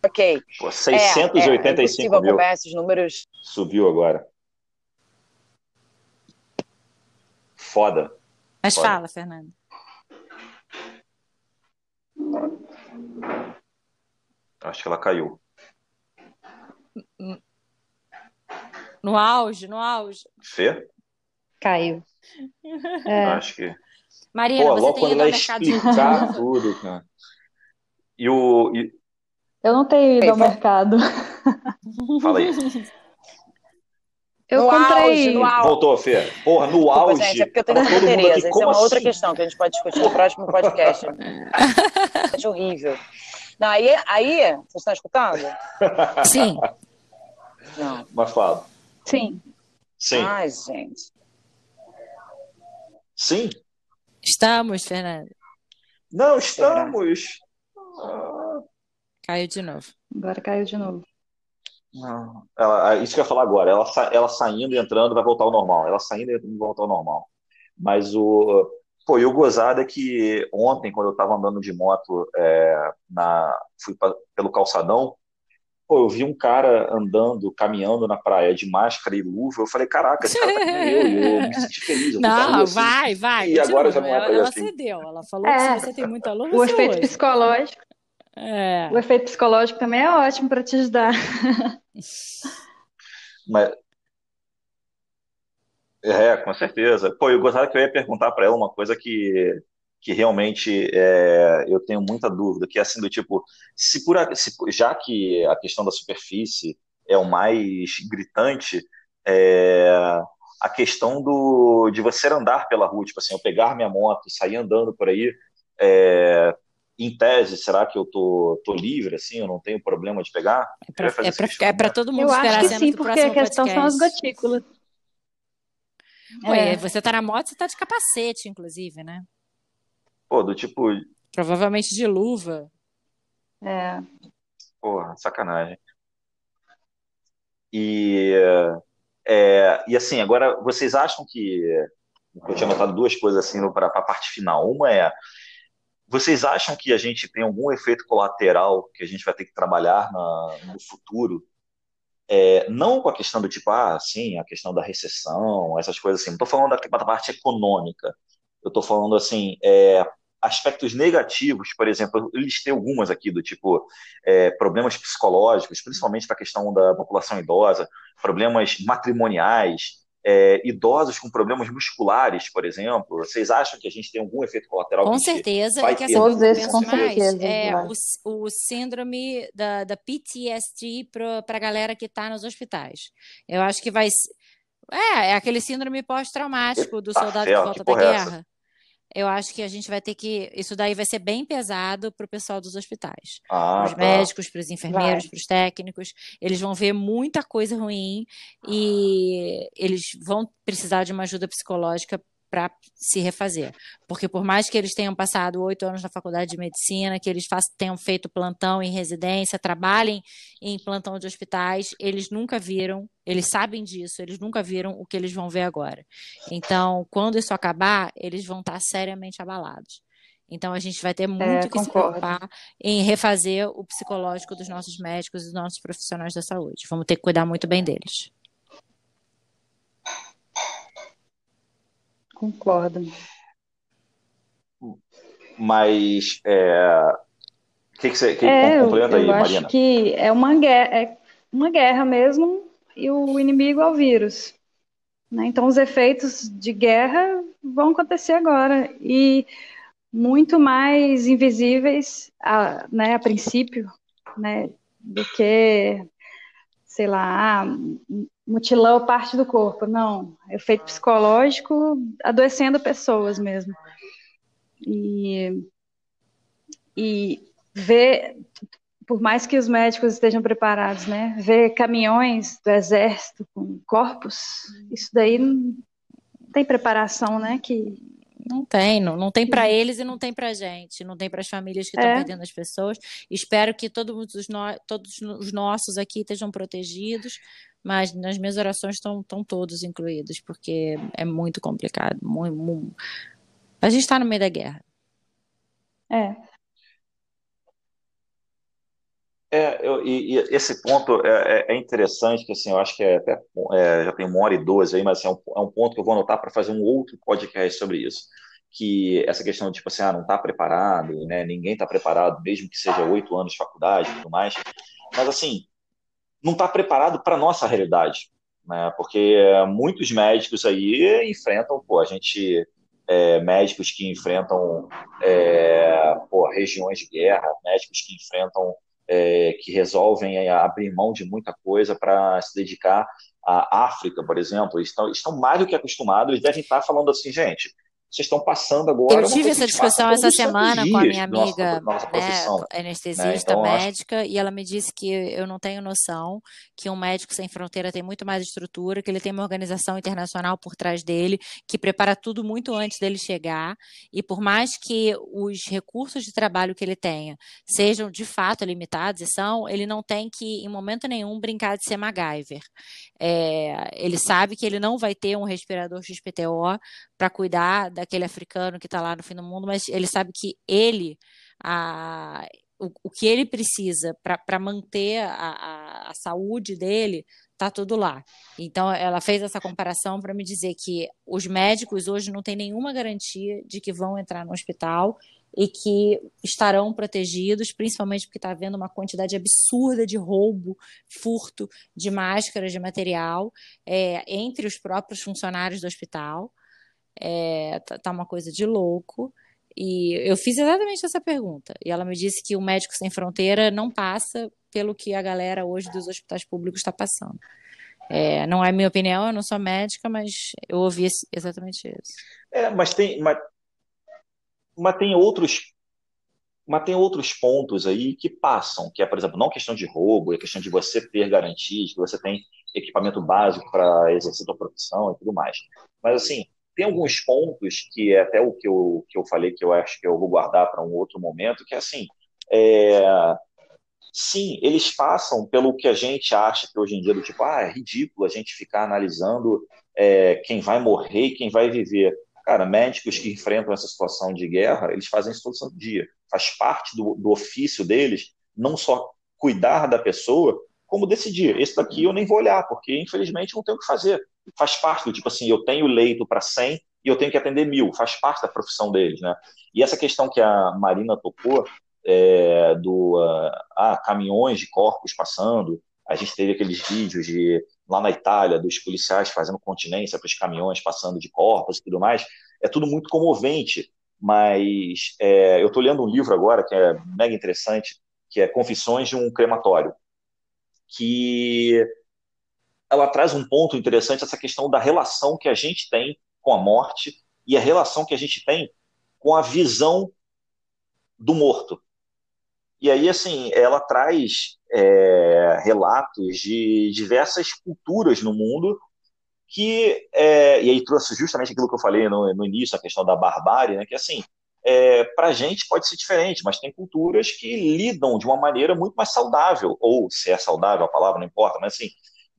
Ok. Pô, 685 é, é, mil. esses números. Subiu agora. foda. Mas foda. fala, Fernando. Acho que ela caiu. No auge, no auge. Fê? Caiu. É. [laughs] Acho que. Marina, Pô, você tem ido ao mercado explicar tudo, cara. E o. E... Eu não tenho ido ao mercado. Fala aí. Eu no comprei. Auge, no auge. Voltou, Fê. Porra, no Desculpa, auge. Gente, é porque eu tenho muita Tereza. Isso é uma assim? outra questão que a gente pode discutir no próximo podcast. [laughs] é horrível. Não, aí, aí, vocês estão escutando? Sim. Não. Mas fala. Sim. Sim. Ai, gente. Sim? Estamos, Fernando. Não, estamos. Caiu de novo. Agora caiu de novo. Não. Ela, isso que eu ia falar agora. Ela, ela saindo e entrando vai voltar ao normal. Ela saindo e entrando vai voltar ao normal. Mas o. Pô, e o gozado é que ontem, quando eu estava andando de moto, é, na, fui pra, pelo calçadão, pô, eu vi um cara andando, caminhando na praia de máscara e luva. Eu falei, caraca, esse cara tá com eu, eu me senti feliz. não, assim. vai, vai. E agora já não é ela, ela assim. cedeu. Ela falou é, que se você tem muita luva, O efeito hoje. psicológico. É. O efeito psicológico também é ótimo para te ajudar. Mas, é, com certeza. Pô, eu gostaria que eu ia perguntar para ela uma coisa que, que realmente é, eu tenho muita dúvida, que é assim do tipo, se por se, já que a questão da superfície é o mais gritante, é, a questão do de você andar pela rua, tipo assim, eu pegar minha moto e sair andando por aí, é, em tese, será que eu tô, tô livre, assim, eu não tenho problema de pegar? É para é todo mundo eu esperar acho que sim, porque a questão podcast. são as gotículas. Ué, é. você tá na moto, você tá de capacete, inclusive, né? Pô, do tipo... Provavelmente de luva. É. Porra, sacanagem. E, é, e assim, agora, vocês acham que... Eu tinha notado duas coisas assim para a parte final. Uma é vocês acham que a gente tem algum efeito colateral que a gente vai ter que trabalhar na, no futuro? É, não com a questão do tipo, ah, sim, a questão da recessão, essas coisas assim. Não estou falando da, da, parte econômica. Eu estou falando assim, é, aspectos negativos, por exemplo, eu listei algumas aqui do tipo é, problemas psicológicos, principalmente para a questão da população idosa, problemas matrimoniais, é, idosos com problemas musculares, por exemplo? Vocês acham que a gente tem algum efeito colateral? Com certeza, vai é que ter? todos esses, com certeza, é vai. o, o síndrome da, da PTSD para a galera que está nos hospitais. Eu acho que vai. É, é aquele síndrome pós-traumático do Eita soldado que ferro, volta que da é essa? Eu acho que a gente vai ter que. Isso daí vai ser bem pesado para o pessoal dos hospitais. Ah, Para os tá. médicos, para os enfermeiros, para os técnicos. Eles vão ver muita coisa ruim e eles vão precisar de uma ajuda psicológica para se refazer. Porque por mais que eles tenham passado oito anos na faculdade de medicina, que eles façam, tenham feito plantão em residência, trabalhem em plantão de hospitais, eles nunca viram, eles sabem disso, eles nunca viram o que eles vão ver agora. Então, quando isso acabar, eles vão estar seriamente abalados. Então, a gente vai ter muito que se concordo. preocupar em refazer o psicológico dos nossos médicos e dos nossos profissionais da saúde. Vamos ter que cuidar muito bem deles. Concordo. Mas é, o que, que você que É, eu, complementa aí, eu acho Marina? que é uma guerra, é uma guerra mesmo, e o inimigo é o vírus. né? Então, os efeitos de guerra vão acontecer agora e muito mais invisíveis, a, né, a princípio, né, do que, sei lá, ah, mutilou parte do corpo. Não, é efeito psicológico adoecendo pessoas mesmo. E, e ver, por mais que os médicos estejam preparados, né, ver caminhões do exército com corpos, isso daí não tem preparação, né, que Não tem, não, não tem para eles e não tem para gente, não tem para as famílias que estão É. perdendo as pessoas. Espero que todos os, no- todos os nossos aqui estejam protegidos, mas nas minhas orações estão, estão todos incluídos, porque é muito complicado. mu- mu- A gente está no meio da guerra. é, É, eu- e, e esse ponto é, é- é interessante, que assim, eu acho que é até, é, já tem uma hora e doze aí, mas assim, é, um, é um ponto que eu vou anotar para fazer um outro podcast sobre isso. Que essa questão de, tipo assim, ah, não está preparado, né? Ninguém está preparado, mesmo que seja oito anos de faculdade e tudo mais. Mas, assim, não está preparado para a nossa realidade, né? Porque é, muitos médicos aí enfrentam, pô, a gente, é, médicos que enfrentam, é, pô, regiões de guerra, médicos que enfrentam é, que resolvem abrir mão de muita coisa para se dedicar à África, por exemplo, estão, estão mais do que acostumados, eles devem estar falando assim, gente, vocês estão passando agora. Eu tive essa discussão essa semana com a minha nossa- amiga, da nossa né, profissão. anestesista, né? Então, eu acho- médica, e ela me disse que eu não tenho noção que um médico sem fronteira tem muito mais estrutura, que ele tem uma organização internacional por trás dele, que prepara tudo muito antes dele chegar, e por mais que os recursos de trabalho que ele tenha sejam de fato limitados, e são, ele não tem que, em momento nenhum, brincar de ser MacGyver. É, ele sabe que ele não vai ter um respirador XPTO para cuidar daquele africano que está lá no fim do mundo, mas ele sabe que ele, a, o, o que ele precisa para manter a, a, a saúde dele, está tudo lá. Então, ela fez essa comparação para me dizer que os médicos hoje não têm nenhuma garantia de que vão entrar no hospital e que estarão protegidos, principalmente porque está havendo uma quantidade absurda de roubo, furto de máscaras, de material, é, entre os próprios funcionários do hospital. É, tá, tá uma coisa de louco. E eu fiz exatamente essa pergunta. E ela me disse que o Médico Sem Fronteira não passa pelo que a galera hoje dos hospitais públicos está passando. É, não é minha opinião, eu não sou médica, mas eu ouvi exatamente isso. É, mas tem, mas, mas tem outros, mas tem outros pontos aí que passam, que é, por exemplo, não questão de roubo, é questão de você ter garantias, que você tem equipamento básico para exercer sua profissão e tudo mais. Mas assim, tem alguns pontos que é até o que eu, que eu falei que eu acho que eu vou guardar para um outro momento, que é assim, é, sim, eles passam pelo que a gente acha que hoje em dia do tipo, ah, é ridículo a gente ficar analisando é, quem vai morrer e quem vai viver. Cara, médicos que enfrentam essa situação de guerra, eles fazem isso todo santo dia. Faz parte do, do ofício deles não só cuidar da pessoa, como decidir. Esse daqui eu nem vou olhar, porque infelizmente não tenho o que fazer. Faz parte do tipo assim, eu tenho leito para 100, e eu tenho que atender mil, faz parte da profissão deles, né? E essa questão que a Marina tocou, é, do uh, ah, caminhões de corpos passando, a gente teve aqueles vídeos de lá na Itália dos policiais fazendo continência para os caminhões passando de corpos e tudo mais, é tudo muito comovente, mas é, eu estou lendo um livro agora que é mega interessante, que é Confissões de um Crematório, que ela traz um ponto interessante, essa questão da relação que a gente tem com a morte e a relação que a gente tem com a visão do morto. E aí, assim, ela traz é, relatos de diversas culturas no mundo que, é, e aí trouxe justamente aquilo que eu falei no, no início, a questão da barbárie, né, que assim, é, para a gente pode ser diferente, mas tem culturas que lidam de uma maneira muito mais saudável, ou se é saudável a palavra, não importa, mas assim,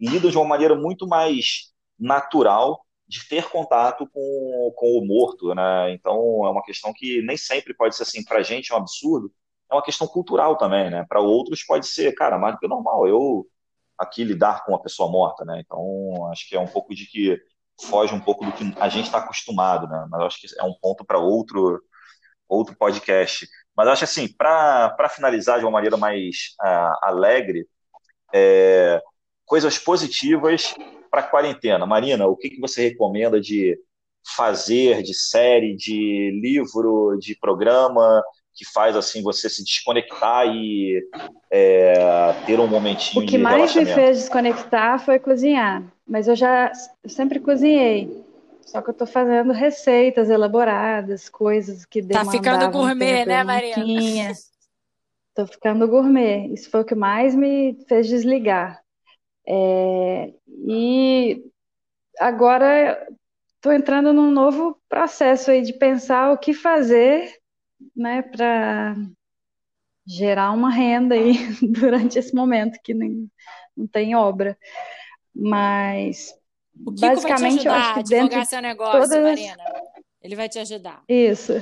lidam de uma maneira muito mais natural de ter contato com, com o morto, né? Então é uma questão que nem sempre pode ser assim, para a gente é um absurdo, é uma questão cultural também, né? Para outros pode ser, cara, mais do que normal, eu aqui lidar com uma pessoa morta, né? Então acho que é um pouco de que foge um pouco do que a gente está acostumado, né? Mas acho que é um ponto para outro outro podcast. Mas acho assim, para finalizar de uma maneira mais uh, alegre, é, coisas positivas para a quarentena. Marina, o que, que você recomenda de fazer, de série, de livro, de programa, que faz assim você se desconectar e é, ter um momentinho O que mais me fez desconectar foi cozinhar, mas eu já eu sempre cozinhei. Só que eu estou fazendo receitas elaboradas, coisas que Tá ficando gourmet, né, Mariana? Estou ficando gourmet. Isso foi o que mais me fez desligar. É, e agora estou entrando num novo processo aí de pensar o que fazer né, para gerar uma renda aí [laughs] durante esse momento que nem, não tem obra. Mas o Kiko basicamente vai te ajudar eu acho que dentro a seu negócio, todas... Marina. Ele vai te ajudar. Isso.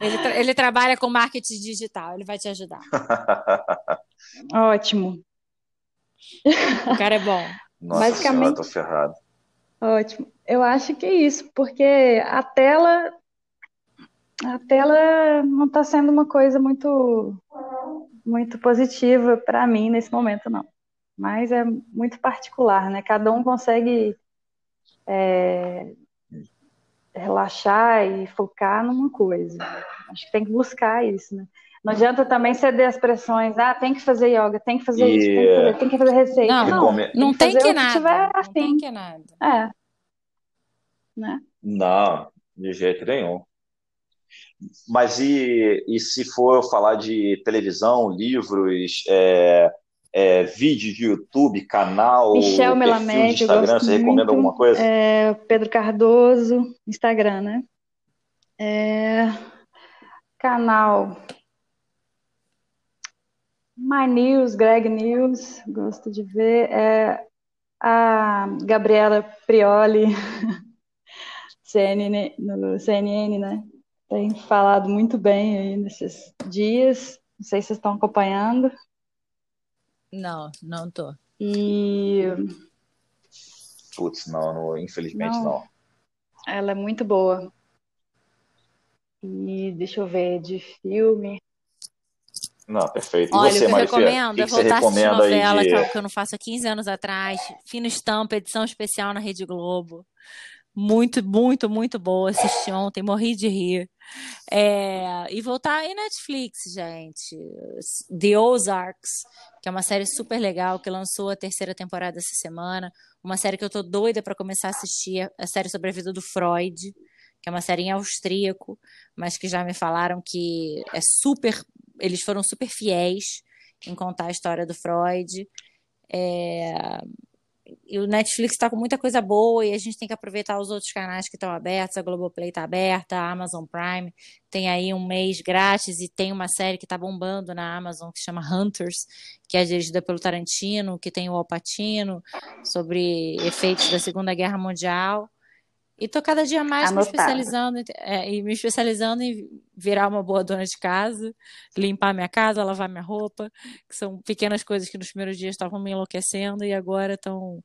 Ele, tra ele trabalha com marketing digital, ele vai te ajudar. [laughs] [laughs] Ótimo. O cara é bom. Nossa Basicamente, senhora, tô ferrado. Ótimo. Eu acho que é isso, porque a tela a tela não está sendo uma coisa muito muito positiva para mim nesse momento não. Mas é muito particular, né? Cada um consegue é, relaxar e focar numa coisa. Acho que tem que buscar isso, né? Não adianta também ceder as pressões. Ah, tem que fazer yoga, tem que fazer e... isso, tem que fazer, tem que fazer receita. Não, não, tem não tem que, que nada. Não tem que nada. É. Né? Não, de jeito nenhum. Mas e, e se for falar de televisão, livros, é, é, vídeo de YouTube, canal, Michel Melamed, Instagram, você recomenda muito. alguma coisa? É, Pedro Cardoso, Instagram, né? É, canal My News, Greg News, gosto de ver. É, a Gabriela Prioli, [laughs] CNN, no CNN, né? Tem falado muito bem aí nesses dias. Não sei se vocês estão acompanhando. Não, não tô. E. Putz, não, não infelizmente não. não. Ela é muito boa. E deixa eu ver, de filme. Não, perfeito. E Olha, você, o que eu recomendo é voltar a assistir novela de... que eu não faço há 15 anos atrás. Fino Estampa, edição especial na Rede Globo. Muito, muito, muito boa. Assisti ontem, morri de rir. É... E voltar aí Netflix, gente. The Ozarks, que é uma série super legal, que lançou a terceira temporada essa semana. Uma série que eu tô doida para começar a assistir. A série sobre a vida do Freud que é uma série em austríaco, mas que já me falaram que é super eles foram super fiéis em contar a história do Freud. É... E o Netflix está com muita coisa boa e a gente tem que aproveitar os outros canais que estão abertos. A Globoplay está aberta, a Amazon Prime tem aí um mês grátis e tem uma série que está bombando na Amazon que chama Hunters, que é dirigida pelo Tarantino, que tem o Alpatino, sobre efeitos da Segunda Guerra Mundial. E tô cada dia mais Anotado. me especializando é, e me especializando em virar uma boa dona de casa, limpar minha casa, lavar minha roupa, que são pequenas coisas que nos primeiros dias estavam me enlouquecendo e agora estão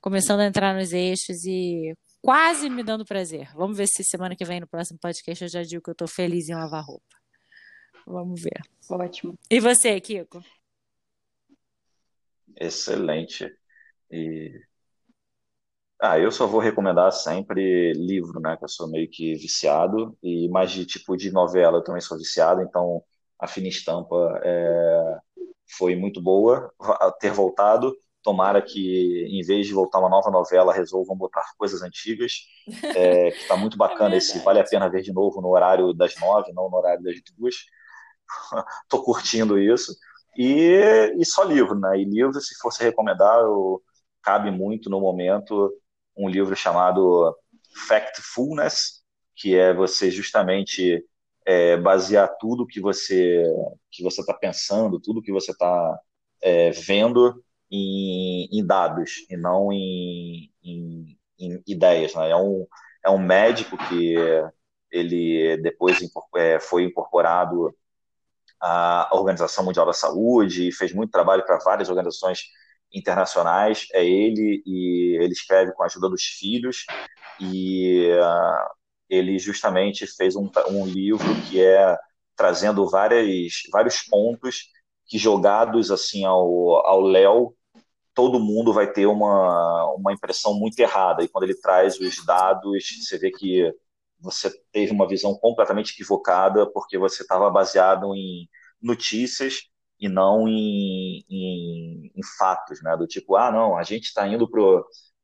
começando a entrar nos eixos e quase me dando prazer. Vamos ver se semana que vem, no próximo podcast, eu já digo que eu tô feliz em lavar roupa. Vamos ver. Ótimo. E você, Kiko? Excelente. E ah, eu só vou recomendar sempre livro, né? Que eu sou meio que viciado e mais de tipo de novela eu também sou viciado. Então, a Fina Estampa é, foi muito boa ter voltado. Tomara que, em vez de voltar uma nova novela, resolvam botar coisas antigas. [laughs] É, que está muito bacana é esse Vale a Pena Ver de novo no horário das nove, não no horário das duas. [laughs] Tô curtindo isso. E, e só livro, né? E livro, se fosse recomendar, eu, cabe muito no momento um livro chamado Factfulness, que é você justamente é, basear tudo que você que você está pensando, tudo que você está é, vendo em, em, dados e não em, em, em ideias. Né? É, um, é um médico que ele depois é, foi incorporado à Organização Mundial da Saúde e fez muito trabalho para várias organizações internacionais. É ele e ele escreve com a ajuda dos filhos e uh, ele justamente fez um, um livro que é trazendo várias, vários pontos que jogados assim ao, Léo todo mundo vai ter uma, uma impressão muito errada. E quando ele traz os dados, você vê que você teve uma visão completamente equivocada porque você estava baseado em notícias e não em, em, em, fatos, né? Do tipo, ah, não, a gente está indo para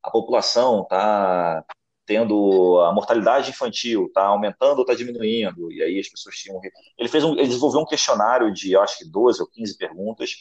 a população está tendo a mortalidade infantil, está aumentando ou está diminuindo, e aí as pessoas tinham. Ele fez um, ele desenvolveu um questionário de, eu acho que 12 ou 15 perguntas,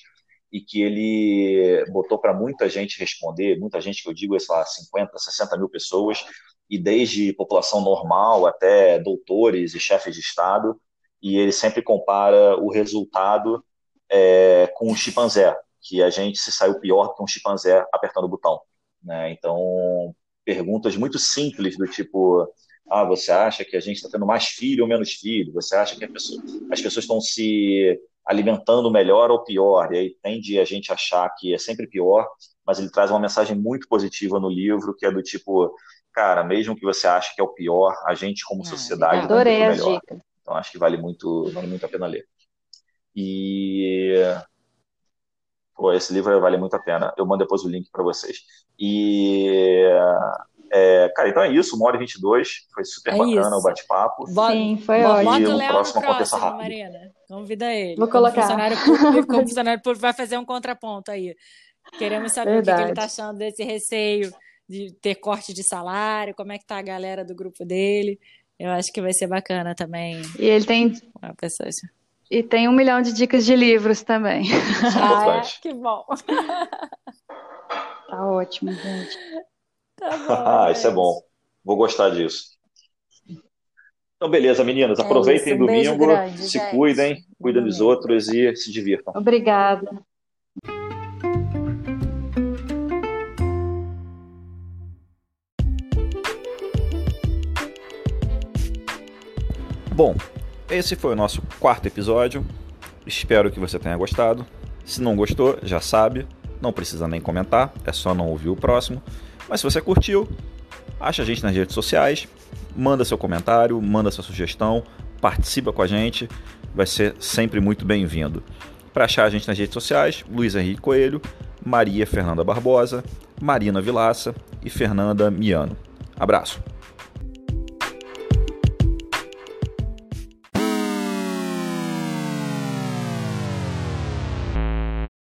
e que ele botou para muita gente responder, muita gente que eu digo, é, sei lá, 50, 60 mil pessoas, e desde população normal até doutores e chefes de Estado, e ele sempre compara o resultado é, com o chimpanzé, que a gente se saiu pior que um chimpanzé apertando o botão. Né? Então, perguntas muito simples do tipo ah, você acha que a gente está tendo mais filho ou menos filho? Você acha que pessoa, as pessoas estão se alimentando melhor ou pior? E aí tende a gente achar que é sempre pior, mas ele traz uma mensagem muito positiva no livro, que é do tipo, cara, mesmo que você ache que é o pior, a gente como ah, sociedade está melhor. Dica. Então acho que vale muito, vale muito a pena ler. E pô, esse livro vale muito a pena. Eu mando depois o link para vocês. E é, cara, então é isso, uma hora e 22. Foi super é bacana isso. o bate-papo. Sim, foi ótimo. Bota o próximo, próximo rápido. Marina. Convida ele. Vou colocar. Como funcionário público, como funcionário público vai fazer um contraponto aí. Queremos saber Verdade. o que ele está achando desse receio de ter corte de salário, como é que tá a galera do grupo dele. Eu acho que vai ser bacana também. E ele tem. Uma pessoa assim. E tem um milhão de dicas de livros também. Ah, é? Que bom. Tá ótimo, gente. Tá bom, [laughs] ah, isso é bom. Vou gostar disso. Então, beleza, meninas. É aproveitem isso, domingo, grande, se gente. cuidem, cuidem dos outros e se divirtam. Obrigada. Bom, esse foi o nosso quarto episódio. Espero que você tenha gostado. Se não gostou, já sabe, não precisa nem comentar, é só não ouvir o próximo. Mas se você curtiu, acha a gente nas redes sociais, manda seu comentário, manda sua sugestão, participa com a gente, vai ser sempre muito bem-vindo. Para achar a gente nas redes sociais, Luiz Henrique Coelho, Maria Fernanda Barbosa, Marina Vilaça e Fernanda Miano. Abraço!